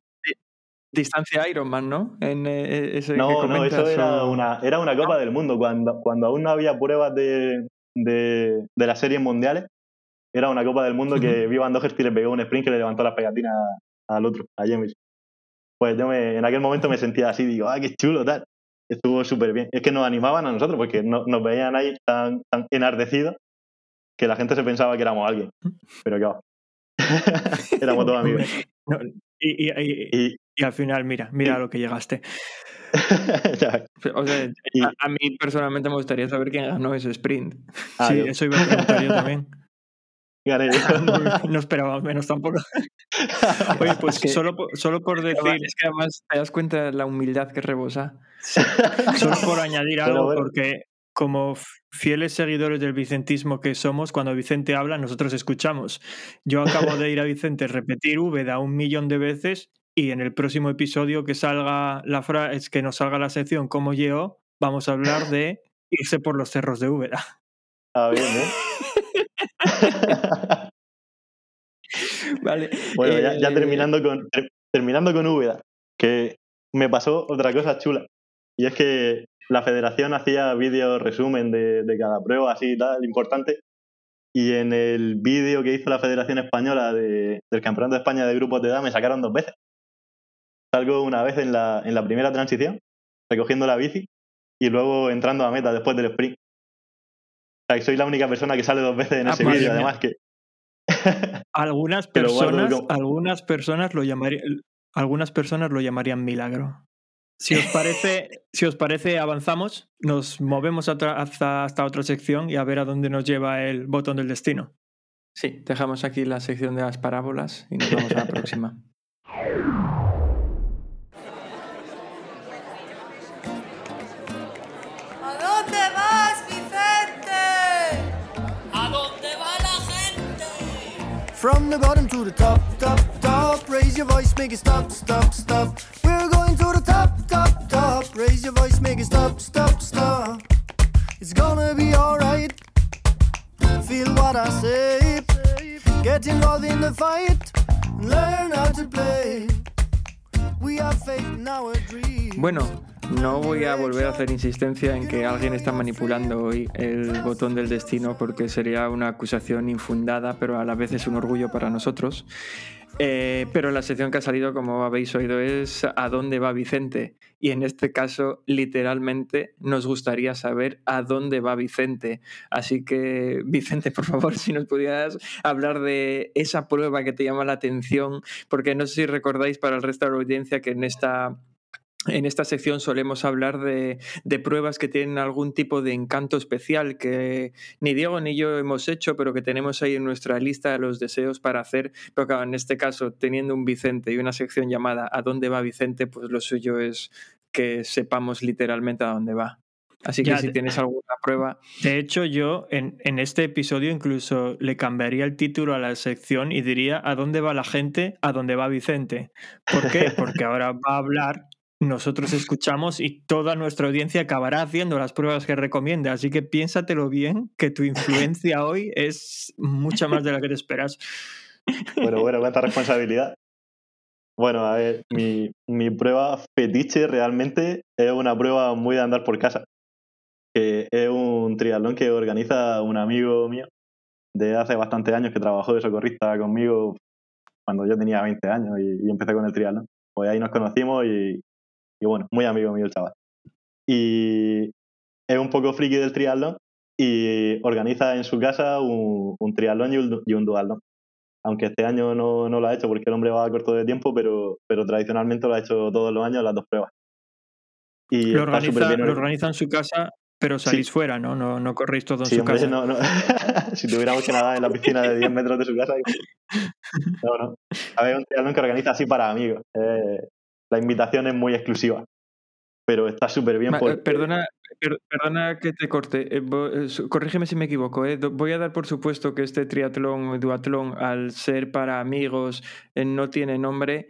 distancia Ironman, ¿no? En eh, ese que No, no, eso era o- una, era una Copa del Mundo. Cuando, cuando aún no había pruebas de, de, de las series mundiales, era una Copa del Mundo que Ivan Doherty le pegó un sprint que le levantó las pegatinas al otro, a James. Pues yo me- en aquel momento me sentía así, digo, ¡ah, qué chulo, tal! Estuvo súper bien. Es que nos animaban a nosotros porque no- nos veían ahí tan, tan enardecidos que la gente se pensaba que éramos alguien. Pero qué va. éramos todos amigos. No, y, y- y- Y, y al final, mira, mira a lo que llegaste. ya, O sea, Y- a, a mí personalmente me gustaría saber quién ganó ese sprint. ah, sí, yo eso iba a preguntar yo también. Gané yo. No esperaba menos tampoco. Oye, pues Es que- solo, por, solo por decir, Es que además te das cuenta de la humildad que rebosa. solo por añadir algo, bueno. porque como fieles seguidores del vicentismo que somos, cuando Vicente habla, nosotros escuchamos. Yo acabo de ir a Vicente repetir Úbeda un millón de veces y en el próximo episodio que salga la fra es que nos salga la sección como yo, vamos a hablar de irse por los cerros de Úbeda. Ah, bien, ¿eh? Vale. Bueno, ya, ya eh, terminando con ter- terminando con Úbeda, que me pasó otra cosa chula. Y es que la federación hacía vídeos resumen de, de cada prueba, así y tal, importante. Y en el vídeo que hizo la Federación Española de- del Campeonato de España de Grupos de Edad me sacaron dos veces. Salgo una vez en la, en la primera transición, recogiendo la bici, y luego entrando a meta después del sprint. Sea, soy la única persona que sale dos veces en Ah, ese vídeo, además que Algunas personas, como- algunas personas lo llamarían, algunas personas lo llamarían milagro. Si os parece, si os parece, avanzamos, nos movemos hasta, hasta otra sección y a ver a dónde nos lleva el botón del destino. Sí, dejamos aquí la sección de las parábolas y nos vamos a la próxima. From the bottom to the top, top, top. Raise your voice, make it stop, stop, stop. We're going to the top, top, top. Raise your voice, make it stop, stop, stop. It's gonna be alright. Feel what I say. Get involved in the fight. Learn how to play. We have faith in our dreams. Bueno, no voy a volver a hacer insistencia en que alguien está manipulando hoy el botón del destino porque sería una acusación infundada, pero a la vez es un orgullo para nosotros. Eh, pero la sección que ha salido, como habéis oído, es ¿A dónde va Vicente? Y en este caso, literalmente, nos gustaría saber a dónde va Vicente. Así que, Vicente, por favor, si nos pudieras hablar de esa prueba que te llama la atención, porque no sé si recordáis para el resto de la audiencia que en esta en esta sección solemos hablar de, de, pruebas que tienen algún tipo de encanto especial que ni Diego ni yo hemos hecho, pero que tenemos ahí en nuestra lista de los deseos para hacer. Pero claro, en este caso, teniendo un Vicente y una sección llamada ¿A dónde va Vicente? Pues lo suyo es que sepamos literalmente a dónde va. Así que Ya, si tienes alguna prueba, De hecho, yo en, en este episodio incluso le cambiaría el título a la sección y diría ¿A dónde va la gente? ¿A dónde va Vicente? ¿Por qué? Porque ahora va a hablar, nosotros escuchamos y toda nuestra audiencia acabará haciendo las pruebas que recomienda. Así que piénsatelo bien, que tu influencia hoy es mucha más de la que te esperas. Bueno, bueno, cuánta responsabilidad. Bueno, a ver, mi, mi prueba fetiche realmente es una prueba muy de andar por casa. Que es un triatlón que organiza un amigo mío de hace bastantes años que trabajó de socorrista conmigo cuando yo tenía 20 años y, y empecé con el triatlón. Pues ahí nos conocimos y, y bueno, muy amigo mío el chaval. Y es un poco friki del triatlón y organiza en su casa un, un triatlón y un, y un duatlón aunque este año no, no lo ha hecho porque el hombre va corto de tiempo, pero, pero tradicionalmente lo ha hecho todos los años las dos pruebas. Y Lo organiza, lo or- organiza en su casa, pero salís fuera, ¿no? ¿no? No corréis todo en Sí, su hombre, casa. no, no. si tuviéramos que nadar en la piscina de 10 metros de su casa. No, no. A ver, un triatlón que organiza así para amigos. Eh, la invitación es muy exclusiva. Pero está súper bien Ma- eh. Perdona, per- perdona que te corte. eh, eh, corrígeme si me equivoco. eh. Voy a dar por supuesto que este triatlón o duatlón, al ser para amigos, no tiene nombre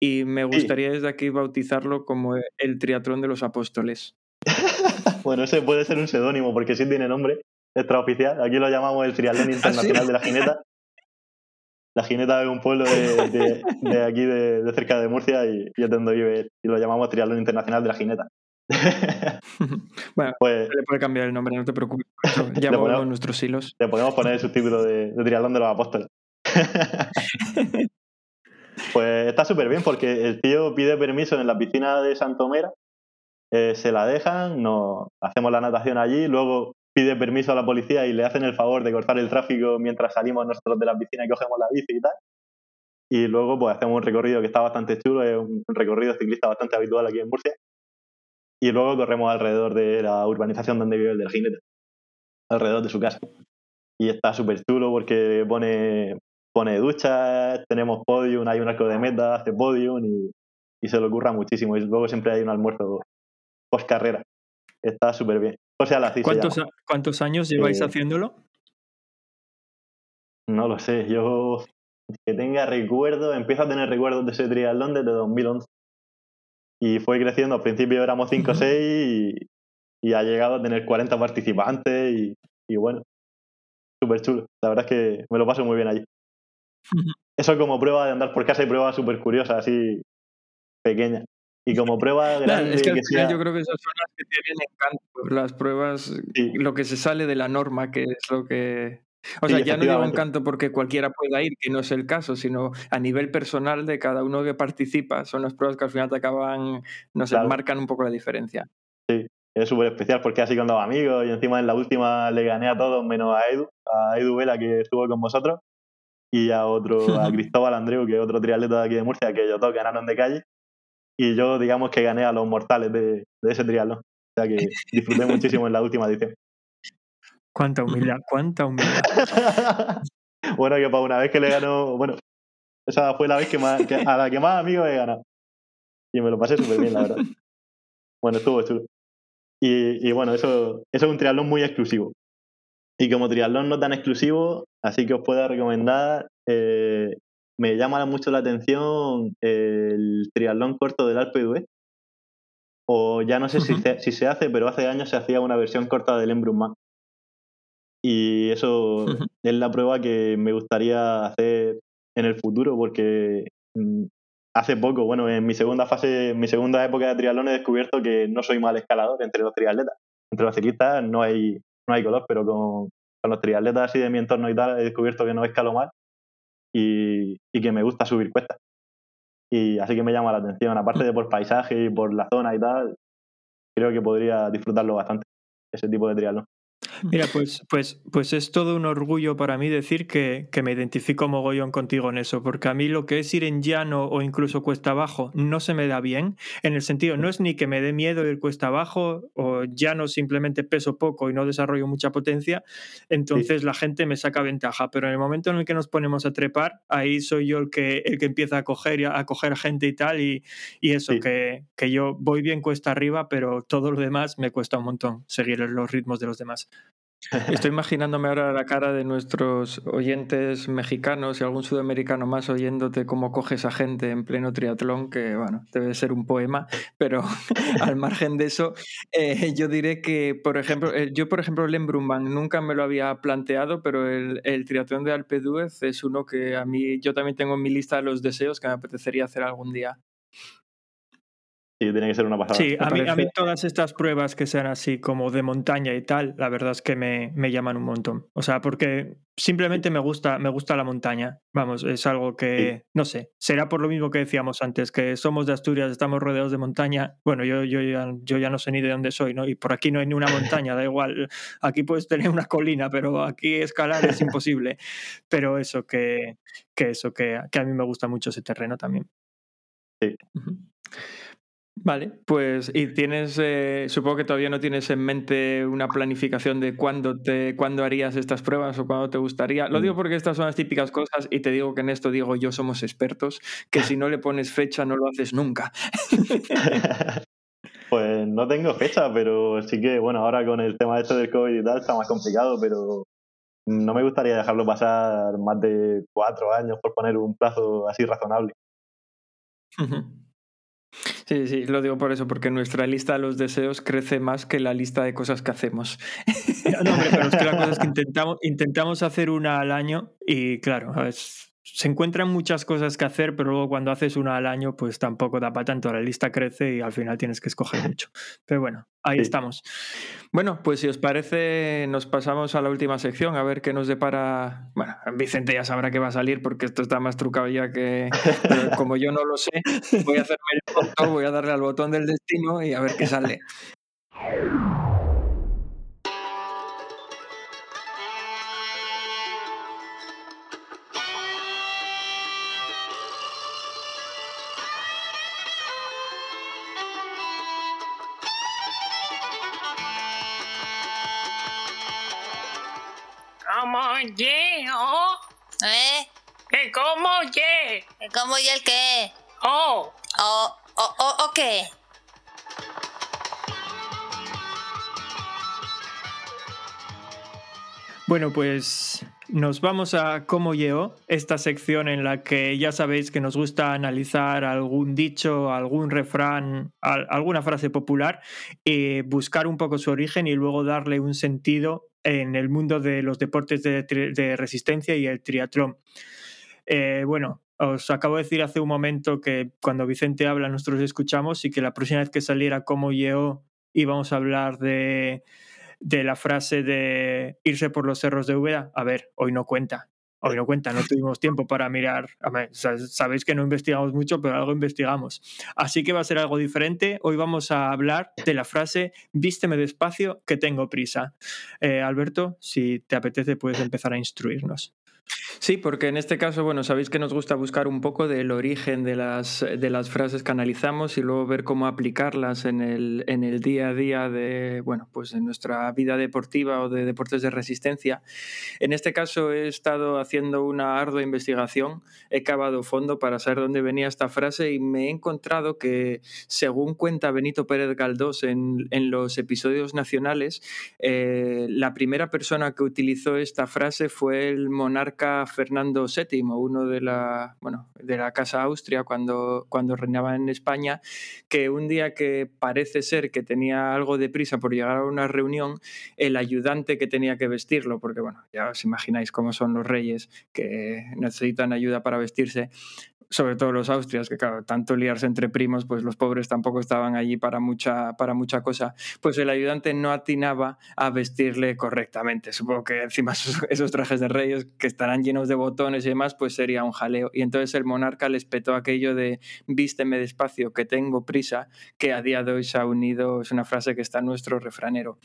y me gustaría desde aquí bautizarlo como el triatlón de los apóstoles. Bueno, ese puede ser un seudónimo porque sí tiene nombre extraoficial. Aquí lo llamamos el Triatlón Internacional de la Gineta. La Gineta es un pueblo de, de- de aquí, de, de cerca de Murcia, y, y es donde vive. Y lo llamamos Triatlón Internacional de la Gineta. Bueno, Pues le puede cambiar el nombre, no te preocupes. Ya Le ponemos- nuestros hilos. le podemos poner el subtítulo de, de Triatlón de los Apóstoles. pues está súper bien porque el tío pide permiso en la piscina de Santomera, eh, se la dejan, nos hacemos la natación allí, luego pide permiso a la policía y le hacen el favor de cortar el tráfico mientras salimos nosotros de la piscina y cogemos la bici y tal. Y luego pues hacemos un recorrido que está bastante chulo, es un recorrido ciclista bastante habitual aquí en Murcia. Y luego corremos alrededor de la urbanización donde vive el del jinete, alrededor de su casa. Y está súper chulo porque pone, pone duchas, tenemos podium, hay un arco de meta, hace podium y, y se le ocurra muchísimo. Y luego siempre hay un almuerzo post carrera. Está súper bien. O sea, la ¿Cuántos, a- ¿Cuántos años lleváis Eh, haciéndolo? No lo sé, yo que tenga recuerdos, empiezo a tener recuerdos de ese triatlón desde 2011. Y fue creciendo, al principio éramos 5 o Ujú. 6 y, y ha llegado a tener 40 participantes y, y bueno, súper chulo. La verdad es que me lo paso muy bien allí. Eso como prueba de andar por casa y prueba súper curiosa, así pequeña. Y como prueba grande es que al que final sea... yo creo que esas son las que tienen encanto. Las pruebas, Sí. lo que se sale de la norma, que es lo que. O sea, Sí, ya no digo encanto porque cualquiera pueda ir, que no es el caso, sino a nivel personal de cada uno que participa. Son las pruebas que al final te acaban, no sé, Claro. marcan un poco la diferencia. es súper especial porque así con dos amigos y encima en la última le gané a todos menos a Edu, a Edu Vela que estuvo con vosotros y a otro, a Cristóbal Andreu, que es otro triatleta de aquí de Murcia, que ellos dos ganaron de calle y yo digamos que gané a los mortales de, de ese triatlón. O sea que disfruté muchísimo en la última edición. Cuánta humildad, cuánta humildad. bueno, que para una vez que le ganó, bueno, esa fue la vez que, más, que a la que más amigos he ganado. Y me lo pasé súper bien, la verdad. Bueno, estuvo chulo. Y, y bueno, eso, eso es un triatlón muy exclusivo. Y como triatlón no tan exclusivo, así que os puedo recomendar, eh, me llama mucho la atención el triatlón corto del Alpe d'Huez. O ya no sé si, se, si se hace, pero hace años se hacía una versión corta del Embrunman. Y eso es la prueba que me gustaría hacer en el futuro, porque mm, hace poco, bueno, en mi segunda fase, en mi segunda época de triatlón he descubierto que no soy mal escalador entre los triatletas. Entre los ciclistas no hay, no hay color, pero con, con los triatletas así de mi entorno y tal he descubierto que no escalo mal y, y que me gusta subir cuestas. Y así que me llama la atención, aparte de por paisaje y por la zona y tal, creo que podría disfrutarlo bastante, ese tipo de triatlón. Mira, pues, pues, pues es todo un orgullo para mí decir que, que me identifico mogollón contigo en eso, porque a mí lo que es ir en llano o incluso cuesta abajo no se me da bien, en el sentido, no es ni que me dé miedo ir cuesta abajo o llano simplemente peso poco y no desarrollo mucha potencia, entonces la gente me saca ventaja, pero en el momento en el que nos ponemos a trepar, ahí soy yo el que, el que empieza a coger, a coger gente y tal, y, y eso, Sí. que, que yo voy bien cuesta arriba, pero todo lo demás me cuesta un montón seguir los ritmos de los demás. Estoy imaginándome ahora la cara de nuestros oyentes mexicanos y algún sudamericano más oyéndote cómo coges a gente en pleno triatlón, que bueno, debe ser un poema, pero al margen de eso, eh, yo diré que, por ejemplo, eh, yo por ejemplo el Embrunban nunca me lo había planteado, pero el, triatlón de Alpe es uno que a mí, yo también tengo en mi lista de los deseos que me apetecería hacer algún día. Sí, tiene que ser una pasada. Sí, a mí, a mí todas estas pruebas que sean así como de montaña y tal, la verdad es que me, me llaman un montón. O sea, porque simplemente me gusta, me gusta la montaña. Vamos, es algo que, no sé, será por lo mismo que decíamos antes, que somos de Asturias, estamos rodeados de montaña. Bueno, yo, yo, ya, yo ya no sé ni de dónde soy, ¿no? Y por aquí no hay ni una montaña, da igual. Aquí puedes tener una colina, pero aquí escalar es imposible. Pero eso, que, que eso, que, que a mí me gusta mucho ese terreno también. Ujú. Vale, pues y tienes, eh, supongo que todavía no tienes en mente una planificación de cuándo te, cuándo harías estas pruebas o cuándo te gustaría. Lo digo porque estas son las típicas cosas y te digo que en esto digo yo somos expertos, que si no le pones fecha no lo haces nunca. Pues no tengo fecha, pero sí que, bueno, ahora con el tema este del COVID y tal está más complicado, pero no me gustaría dejarlo pasar más de cuatro años por poner un plazo así razonable. Ujú. Sí, sí, lo digo por eso, porque nuestra lista de los deseos crece más que la lista de cosas que hacemos. No, hombre, pero es que la cosa es que intentamos, intentamos hacer una al año y claro, ver, se encuentran muchas cosas que hacer, pero luego cuando haces una al año, pues tampoco da para tanto. La lista crece y al final tienes que escoger mucho. Pero bueno, ahí Sí. estamos. Bueno, pues si os parece, nos pasamos a la última sección a ver qué nos depara. Bueno, Vicente ya sabrá que va a salir porque esto está más trucado ya que. pero como yo no lo sé, voy a hacerme el tonto, voy a darle al botón del destino y a ver qué sale. ¿Que cómo? ¿Cómo y el qué? Oh, ¿O, o, o, o qué? Bueno, pues nos vamos a Cómo Yeo, esta sección en la que ya sabéis que nos gusta analizar algún dicho, algún refrán, al- alguna frase popular, y buscar un poco su origen y luego darle un sentido en el mundo de los deportes de resistencia y el triatlón. Eh, bueno, os acabo de decir hace un momento que cuando Vicente habla nosotros escuchamos y que la próxima vez que saliera Cómo Yeo íbamos a hablar de de la frase de irse por los cerros de Úbeda, a ver, hoy no cuenta. Hoy no cuenta, no tuvimos tiempo para mirar. Sabéis que no investigamos mucho, pero algo investigamos. Así que va a ser algo diferente. Hoy vamos a hablar de la frase vísteme despacio, que tengo prisa. Eh, Alberto, si te apetece, puedes empezar a instruirnos. Sí, porque en este caso, bueno, sabéis que nos gusta buscar un poco del origen de las, de las frases que analizamos y luego ver cómo aplicarlas en el, en el día a día de, bueno, pues en nuestra vida deportiva o de deportes de resistencia. En este caso he estado haciendo una ardua investigación, he cavado fondo para saber dónde venía esta frase y me he encontrado que, según cuenta Benito Pérez Galdós en, en los episodios nacionales, eh, la primera persona que utilizó esta frase fue el monarca Fernando VII, uno de la, bueno, de la Casa Austria cuando, cuando reinaba en España, que un día que parece ser que tenía algo de prisa por llegar a una reunión, el ayudante que tenía que vestirlo, porque bueno, ya os imagináis cómo son los reyes que necesitan ayuda para vestirse, sobre todo los austrias, que claro, tanto liarse entre primos, pues los pobres tampoco estaban allí para mucha, para mucha cosa, pues el ayudante no atinaba a vestirle correctamente. Supongo que encima esos, esos trajes de reyes que estarán llenos de botones y demás, pues sería un jaleo. Y entonces el monarca les petó aquello de vísteme despacio, que tengo prisa, que a día de hoy se ha unido, es una frase que está en nuestro refranero.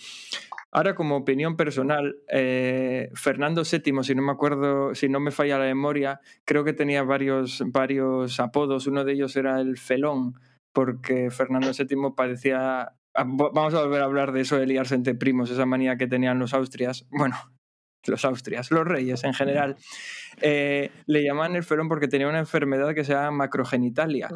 Ahora, como opinión personal, eh, Fernando VII, si no me acuerdo, si no me falla la memoria, creo que tenía varios, varios apodos. Uno de ellos era el felón, porque Fernando VII padecía. ah, Vamos a volver a hablar de eso de liarse entre primos, esa manía que tenían los austrias. Bueno, los austrias, los reyes en general. Eh, le llamaban el felón porque tenía una enfermedad que se llama macrogenitalia.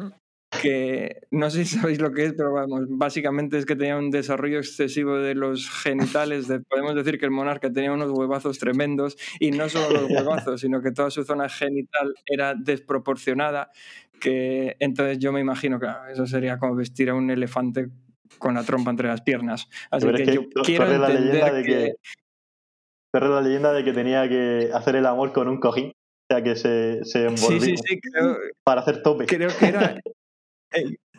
Que no sé si sabéis lo que es, pero vamos, básicamente es que tenía un desarrollo excesivo de los genitales. de- podemos decir que el monarca tenía unos huevazos tremendos y no solo los huevazos, sino que toda su zona genital era desproporcionada. Que entonces yo me imagino que ah, eso sería como vestir a un elefante con la trompa entre las piernas. Así que, yo quiero la entender leyenda de que, que corre la leyenda de que tenía que hacer el amor con un cojín, o sea que se, se envolvía sí, sí, sí, creo, para hacer tope. creo que era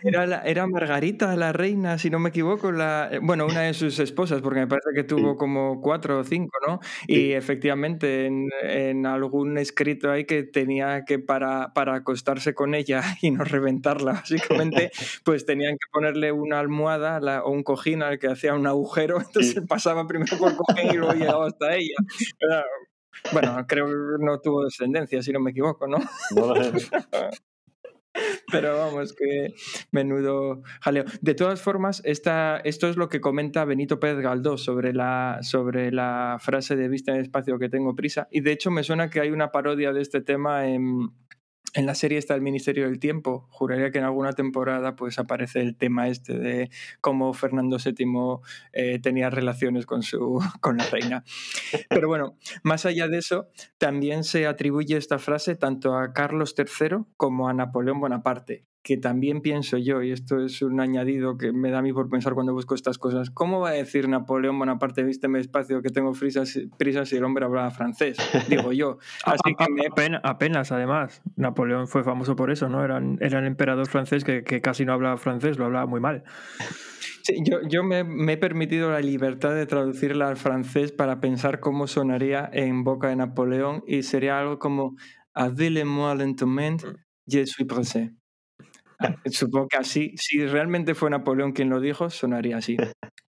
Era, la- era Margarita la reina, si no me equivoco, la, eh, bueno, una de sus esposas, porque me parece que tuvo como cuatro o cinco, ¿no? Y Sí. efectivamente en, en algún escrito hay que tenía que para, para acostarse con ella y no reventarla, básicamente, pues tenían que ponerle una almohada la- o un cojín al que hacía un agujero, entonces Sí. pasaba primero por cojín y luego llegaba hasta ella. Era- bueno, creo que no tuvo descendencia, si no me equivoco, ¿no? Sé. Pero vamos, que menudo jaleo. De todas formas, esta, esto es lo que comenta Benito Pérez Galdós sobre la, sobre la frase de vista en espacio que tengo prisa. Y de hecho me suena que hay una parodia de este tema en, en la serie está el Ministerio del Tiempo. Juraría que en alguna temporada pues aparece el tema este de cómo Fernando VII eh, tenía relaciones con, su, con la reina. Pero bueno, más allá de eso, también se atribuye esta frase tanto a Carlos III como a Napoleón Bonaparte, que también pienso yo, y esto es un añadido que me da a mí por pensar cuando busco estas cosas, ¿cómo va a decir Napoleón Bonaparte, vísteme despacio que tengo prisas, prisas si el hombre hablaba francés? Digo yo. Así que me, Apenas, apenas, además. Napoleón fue famoso por eso, ¿no? Era, era el emperador francés que, que casi no hablaba francés, lo hablaba muy mal. Sí, yo, yo me, me he permitido la libertad de traducirla al francés para pensar cómo sonaría en boca de Napoleón y sería algo como Avile-moi lentement, je suis pressé. Supongo que así, si realmente fue Napoleón quien lo dijo, sonaría así.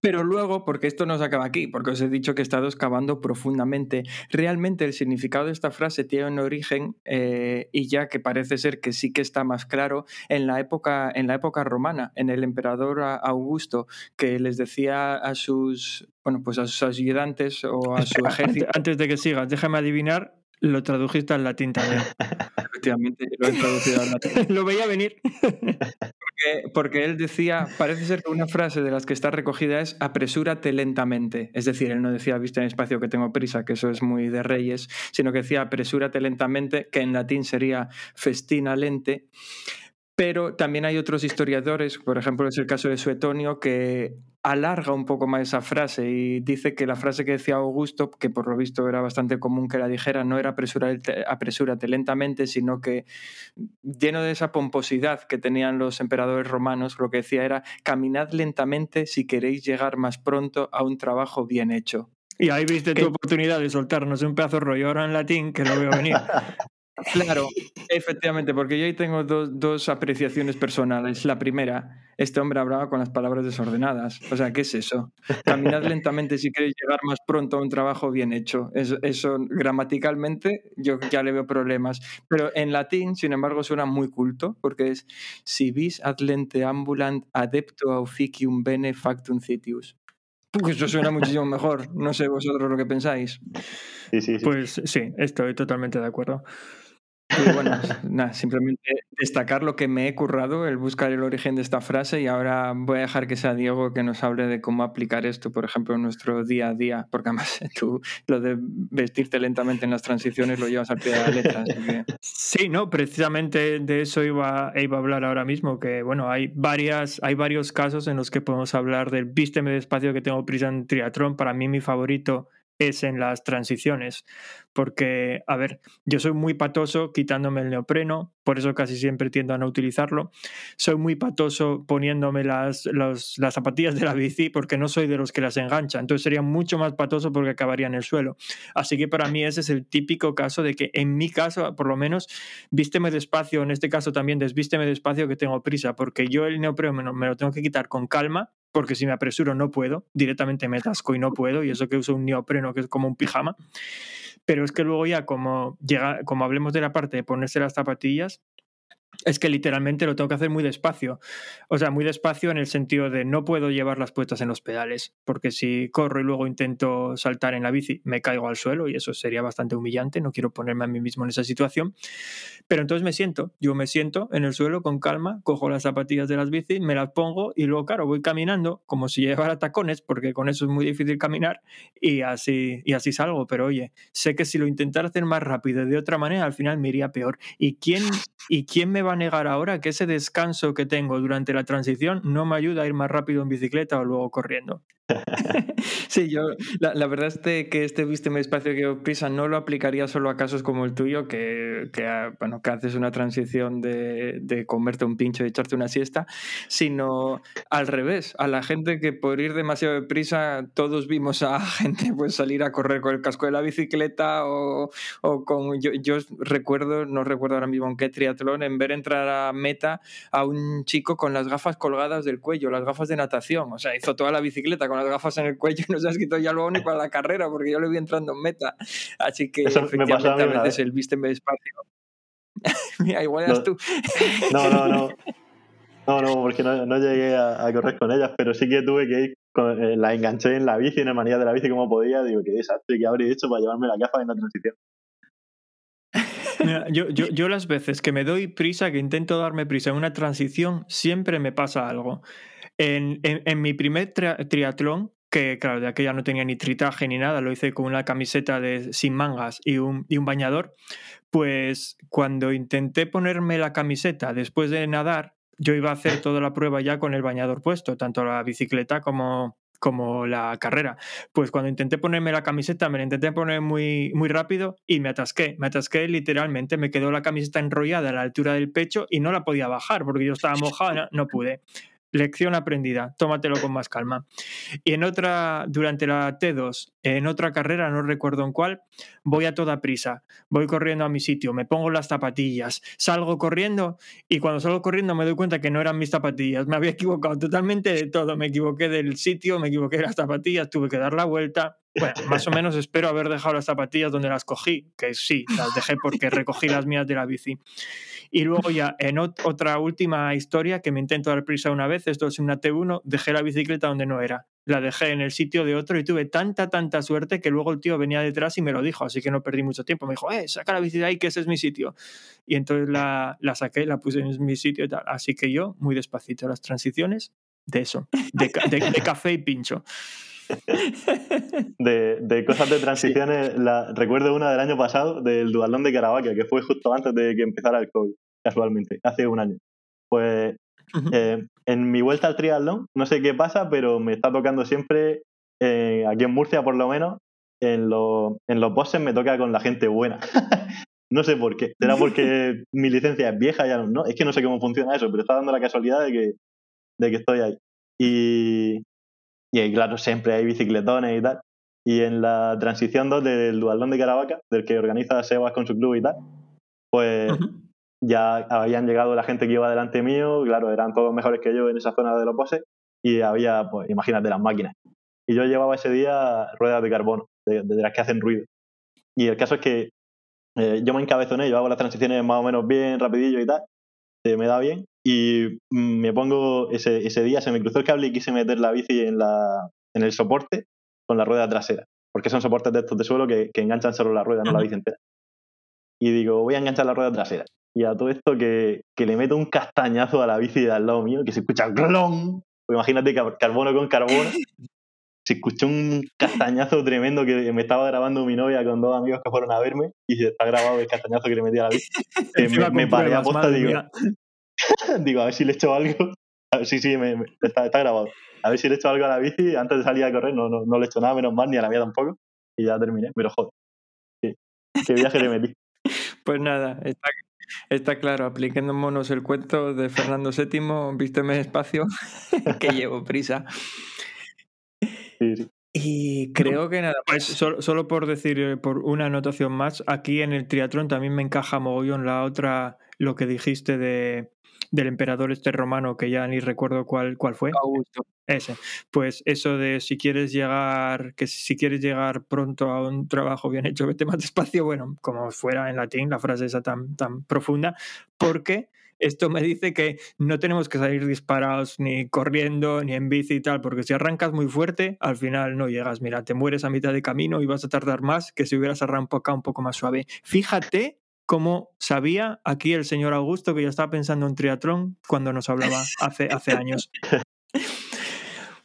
Pero luego, porque esto no se acaba aquí, porque os he dicho que he estado excavando profundamente, realmente el significado de esta frase tiene un origen, eh, y ya que parece ser que sí que está más claro, en la época, en la época romana, en el emperador Augusto, que les decía a sus, bueno, pues a sus ayudantes o a su antes, ejército, antes de que sigas, déjame adivinar, lo tradujiste al latín también. efectivamente, lo he traducido al latín. lo veía venir. Porque, porque él decía, parece ser que una frase de las que está recogida es apresúrate lentamente. Es decir, él no decía viste en espacio que tengo prisa, que eso es muy de reyes, sino que decía apresúrate lentamente, que en latín sería festina lente. Pero también hay otros historiadores, por ejemplo, es el caso de Suetonio, que alarga un poco más esa frase y dice que la frase que decía Augusto, que por lo visto era bastante común que la dijera, no era apresúrate, apresúrate lentamente, sino que lleno de esa pomposidad que tenían los emperadores romanos, lo que decía era caminad lentamente si queréis llegar más pronto a un trabajo bien hecho. Y ahí viste tu oportunidad de soltarnos un pedazo rollo ahora en latín que lo veo venir. Claro, efectivamente, porque yo ahí tengo dos, dos apreciaciones personales. La primera, este hombre hablaba con las palabras desordenadas. O sea, ¿qué es eso? Caminad lentamente si queréis llegar más pronto a un trabajo bien hecho. Eso, eso gramaticalmente yo ya le veo problemas. Pero en latín, sin embargo, suena muy culto, porque es si vis ad lente ambulant adepto officium bene factum citius. Pues eso suena muchísimo mejor. No sé vosotros lo que pensáis. Sí, sí, sí. Pues sí, estoy totalmente de acuerdo. Bueno, simplemente destacar lo que me he currado, el buscar el origen de esta frase y ahora voy a dejar que sea Diego que nos hable de cómo aplicar esto, por ejemplo, en nuestro día a día, porque además tú lo de vestirte lentamente en las transiciones lo llevas al pie de la letra. Sí, no, precisamente de eso iba, iba a hablar ahora mismo, que bueno, hay varias, hay varios casos en los que podemos hablar del vísteme despacio que tengo prisa en triatlón. Para mí mi favorito es en las transiciones, porque, a ver, yo soy muy patoso quitándome el neopreno, por eso casi siempre tiendo a no utilizarlo. Soy muy patoso poniéndome las, las zapatillas de la bici porque no soy de los que las engancha, entonces sería mucho más patoso porque acabaría en el suelo. Así que para mí ese es el típico caso de que en mi caso, por lo menos, vísteme despacio, en este caso también desvísteme despacio que tengo prisa, porque yo el neopreno me lo tengo que quitar con calma porque si me apresuro no puedo, directamente me atasco y no puedo, y eso que uso un neopreno que es como un pijama. Pero es que luego ya como, llega, como hablemos de la parte de ponerse las zapatillas, es que literalmente lo tengo que hacer muy despacio. O sea, muy despacio en el sentido de no puedo llevarlas puestas en los pedales, porque si corro y luego intento saltar en la bici, me caigo al suelo y eso sería bastante humillante. No quiero ponerme a mí mismo en esa situación. Pero entonces me siento, yo me siento en el suelo con calma, cojo las zapatillas de las bicis, me las pongo y luego, claro, voy caminando como si llevara tacones, porque con eso es muy difícil caminar y así, y así salgo. Pero oye, sé que si lo intentara hacer más rápido de otra manera, al final me iría peor. ¿Y quién, ¿Y quién me va a negar ahora que ese descanso que tengo durante la transición no me ayuda a ir más rápido en bicicleta o luego corriendo? Sí, yo la, la verdad es que este vísteme despacio que prisa no lo aplicaría solo a casos como el tuyo, que, que, bueno, que haces una transición de, de comerte un pincho y echarte una siesta, sino al revés, a la gente que por ir demasiado deprisa todos vimos a gente pues salir a correr con el casco de la bicicleta o, o con... Yo, yo recuerdo, no recuerdo ahora mismo en qué triatlón, en ver entrar a meta a un chico con las gafas colgadas del cuello, las gafas de natación, o sea, hizo toda la bicicleta con las gafas en el cuello y no se has quitado ya luego ni para la carrera porque yo le vi entrando en meta. Así que Eso me a efectivamente mí a una veces vez. el vísteme despacio. Mira, igual eras No. tú. No, no, no. No, no, porque no, no llegué a, a correr con ellas, pero sí que tuve que ir, con, eh, la enganché en la bici, en el manía de la bici como podía. Digo, qué desastre, ¿qué habría hecho para llevarme la gafa en la transición? Mira, yo, yo, yo las veces que me doy prisa, que intento darme prisa en una transición, siempre me pasa algo. En, mi primer tri- triatlón, que claro, de aquella no tenía ni tritaje ni nada, lo hice con una camiseta de, sin mangas y un, bañador, pues cuando intenté ponerme la camiseta después de nadar, yo iba a hacer toda la prueba ya con el bañador puesto, tanto la bicicleta como, como la carrera. Pues cuando intenté ponerme la camiseta, me la intenté poner muy, muy rápido y me atasqué. Me atasqué literalmente, me quedó la camiseta enrollada a la altura del pecho y no la podía bajar porque yo estaba mojada, no pude. Lección aprendida, tómatelo con más calma. Y en otra, durante la T2, en otra carrera, no recuerdo en cuál, voy a toda prisa, voy corriendo a mi sitio, me pongo las zapatillas, salgo corriendo y cuando salgo corriendo me doy cuenta que no eran mis zapatillas, me había equivocado totalmente de todo, me equivoqué del sitio, me equivoqué de las zapatillas, tuve que dar la vuelta. Bueno, más o menos espero haber dejado las zapatillas donde las cogí, que sí, las dejé porque recogí las mías de la bici. Y luego ya en ot- otra última historia que me intento dar prisa una vez, esto es una T1, dejé la bicicleta donde no era. La dejé en el sitio de otro y tuve tanta, tanta suerte que luego el tío venía detrás y me lo dijo, así que no perdí mucho tiempo. Me dijo, eh, saca la bici de ahí que ese es mi sitio. Y entonces la, la saqué, la puse en mi sitio y tal. Así que yo, muy despacito, las transiciones de eso, de, ca- de- de café y pincho. De, de cosas de transiciones, la, recuerdo una del año pasado, del dualón de Caravaca, que fue justo antes de que empezara el COVID, casualmente, hace un año. Pues eh, en mi vuelta al triatlón, no sé qué pasa, pero me está tocando siempre, eh, aquí en Murcia por lo menos, en, los en los bosses me toca con la gente buena. no sé por qué. Será porque mi licencia es vieja, ya no, no, es que no sé cómo funciona eso, pero está dando la casualidad de que, de que estoy ahí. Y, y ahí, claro, siempre hay bicicletones y tal. Y en la transición 2 del Dualdón de Caravaca, del que organiza Sebas con su club y tal, pues ya habían llegado la gente que iba delante mío, claro, eran todos mejores que yo en esa zona de los bosses, y había, pues, imagínate, las máquinas. Y yo llevaba ese día ruedas de carbono, de, de las que hacen ruido. Y el caso es que eh, yo me encabezoné, yo hago las transiciones más o menos bien, rapidillo y tal, se me da bien, y me pongo, ese, ese día se me cruzó el cable y quise meter la bici en, la, en el soporte con la rueda trasera, porque son soportes de estos de suelo que, que enganchan solo la rueda, no la bici entera. Y digo, voy a enganchar la rueda trasera. Y a todo esto que, que le meto un castañazo a la bici de al lado mío, que se escucha ¡glong! Pues imagínate car- carbono con carbono. Se escuchó un castañazo tremendo que me estaba grabando mi novia con dos amigos que fueron a verme y se está grabado el castañazo que le metí a la bici. Eh, me, me paré a posta madre digo, mía. digo, a ver si le echo algo. Ver, sí, sí, me- me- está, está grabado. A ver si le echo algo a la bici antes de salir a correr. No, no, no le echo nada, menos mal, ni a la mía tampoco. y ya terminé, pero joder. Sí. Qué viaje le metí. Pues nada, está, está claro, aplicándonos el cuento de Fernando VII, vísteme despacio, que llevo prisa. Sí, sí. Y creo que nada, Pues pues solo, solo por decir, eh, por una anotación más, aquí en el triatlón también me encaja mogollón la otra, lo que dijiste de, del emperador este romano, que ya ni recuerdo cuál, cuál fue. Augusto. Ese. Pues eso de si quieres llegar, que si quieres llegar pronto a un trabajo bien hecho, vete más despacio, bueno, como fuera en latín, la frase esa tan, tan profunda, porque esto me dice que no tenemos que salir disparados ni corriendo ni en bici y tal, porque si arrancas muy fuerte, al final no llegas. Mira, te mueres a mitad de camino y vas a tardar más que si hubieras arrancado un poco más suave. Fíjate cómo sabía aquí el señor Augusto que ya estaba pensando en triatlón cuando nos hablaba hace, hace años.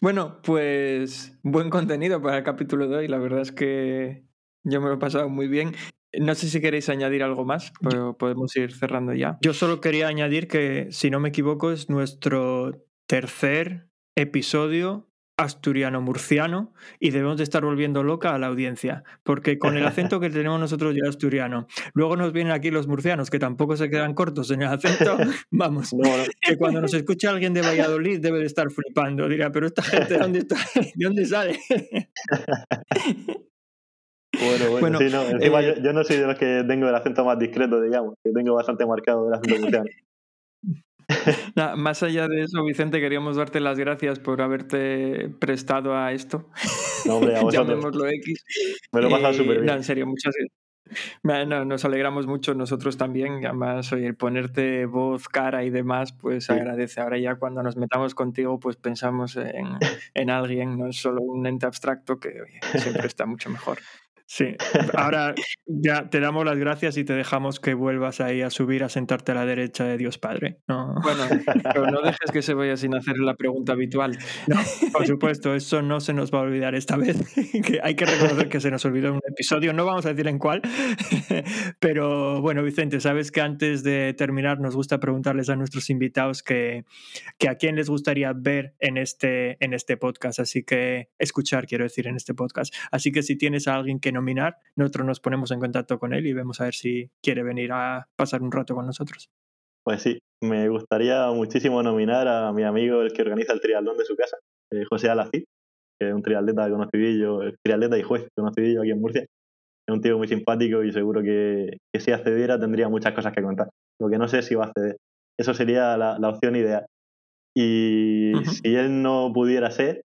Bueno, pues buen contenido para el capítulo de hoy. La verdad es que yo me lo he pasado muy bien. No sé si queréis añadir algo más, pero podemos ir cerrando ya. Yo solo quería añadir que, si no me equivoco, es nuestro tercer episodio asturiano-murciano y debemos de estar volviendo loca a la audiencia, porque con el acento que tenemos nosotros ya asturiano, luego nos vienen aquí los murcianos que tampoco se quedan cortos en el acento, vamos, No, no. que cuando nos escucha alguien de Valladolid debe de estar flipando, dirá, pero esta gente, ¿de dónde, está? ¿De dónde sale? Bueno, bueno, Bueno, sí, no. Encima eh, yo, yo no soy de los que tengo el acento más discreto, digamos, que tengo bastante marcado el acento murciano. Más allá de eso, Vicente, queríamos darte las gracias por haberte prestado a esto. No, hombre, a. Llamémoslo X. Me lo he pasado Eh, súper bien. No, en serio, muchas no, nos alegramos mucho nosotros también. Además, oye, el ponerte voz, cara y demás, pues Sí. agradece. Ahora ya cuando nos metamos contigo, pues pensamos en, en alguien, no es solo un ente abstracto que oye, siempre está mucho mejor. Sí, ahora ya te damos las gracias y te dejamos que vuelvas ahí a subir a sentarte a la derecha de Dios Padre. No, Bueno, pero no dejes que se vaya sin hacer la pregunta habitual. no, por supuesto, eso no se nos va a olvidar esta vez. que hay que reconocer que se nos olvidó en un episodio, no vamos a decir en cuál. Pero bueno, Vicente, sabes que antes de terminar nos gusta preguntarles a nuestros invitados que, que a quién les gustaría ver en este, en este podcast. Así que escuchar, quiero decir, en este podcast. Así que si tienes a alguien que nominar, nosotros nos ponemos en contacto con él y vemos a ver si quiere venir a pasar un rato con nosotros. Pues sí, me gustaría muchísimo nominar a mi amigo, el que organiza el triatlón de su casa, eh, José Alacid, que es un triatleta conocidillo, eh, triatleta y juez conocidillo aquí en Murcia. Es un tío muy simpático y seguro que, que si accediera tendría muchas cosas que contar. Lo que no sé si va a acceder. Eso sería la, la opción ideal. Y Ujú. si él no pudiera ser,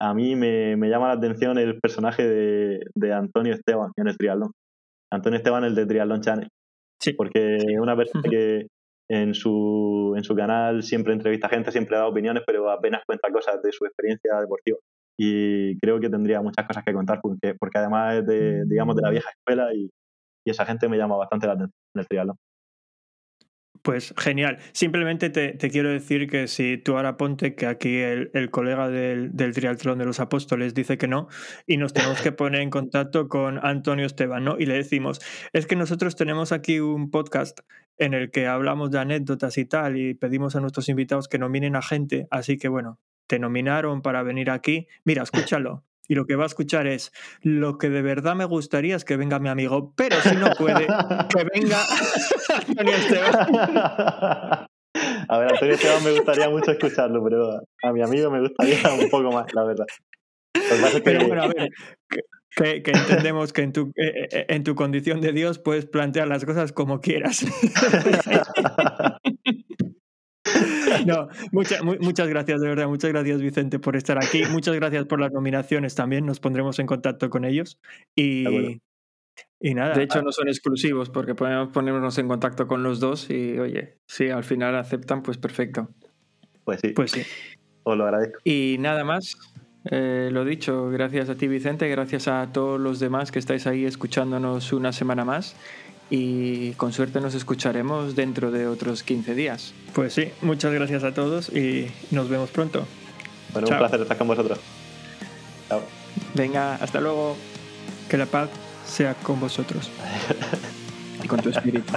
a mí me, me llama la atención el personaje de, de Antonio Esteban en el triatlón. Antonio Esteban, el de Triatlón Channel. Sí. Porque es una persona que en su, en su canal siempre entrevista gente, siempre da opiniones, pero apenas cuenta cosas de su experiencia deportiva. Y creo que tendría muchas cosas que contar, porque, porque además es de, digamos, de la vieja escuela y, y esa gente me llama bastante la atención en el triatlón. Pues genial. Simplemente te, quiero decir que si tú ahora ponte que aquí el, el colega del, del triatlón de los apóstoles dice que no y nos tenemos que poner en contacto con Antonio Esteban, ¿no? Y le decimos, es que nosotros tenemos aquí un podcast en el que hablamos de anécdotas y tal y pedimos a nuestros invitados que nominen a gente, así que bueno, te nominaron para venir aquí. Mira, escúchalo. Y lo que va a escuchar es, lo que de verdad me gustaría es que venga mi amigo, pero si no puede, que venga Antonio Esteban. A ver, Antonio Esteban me gustaría mucho escucharlo, pero a mi amigo me gustaría un poco más, la verdad. Que Pero bueno, a ver, que, entendemos que en tu, eh, eh, en tu condición de Dios puedes plantear las cosas como quieras. No, mucha- mu- muchas gracias, de verdad, muchas gracias Vicente por estar aquí, muchas gracias por las nominaciones también, nos pondremos en contacto con ellos y, y nada, De hecho, no son exclusivos porque podemos ponernos en contacto con los dos y, oye, si al final aceptan, pues perfecto. Pues sí, pues sí, os lo agradezco. Y nada más, eh, lo dicho, gracias a ti Vicente, gracias a todos los demás que estáis ahí escuchándonos una semana más y con suerte nos escucharemos dentro de otros 15 días. pues sí, muchas gracias a todos y nos vemos pronto. Bueno, Chao. un placer estar con vosotros. Chao. Venga, hasta luego Que la paz sea con vosotros. y con tu espíritu.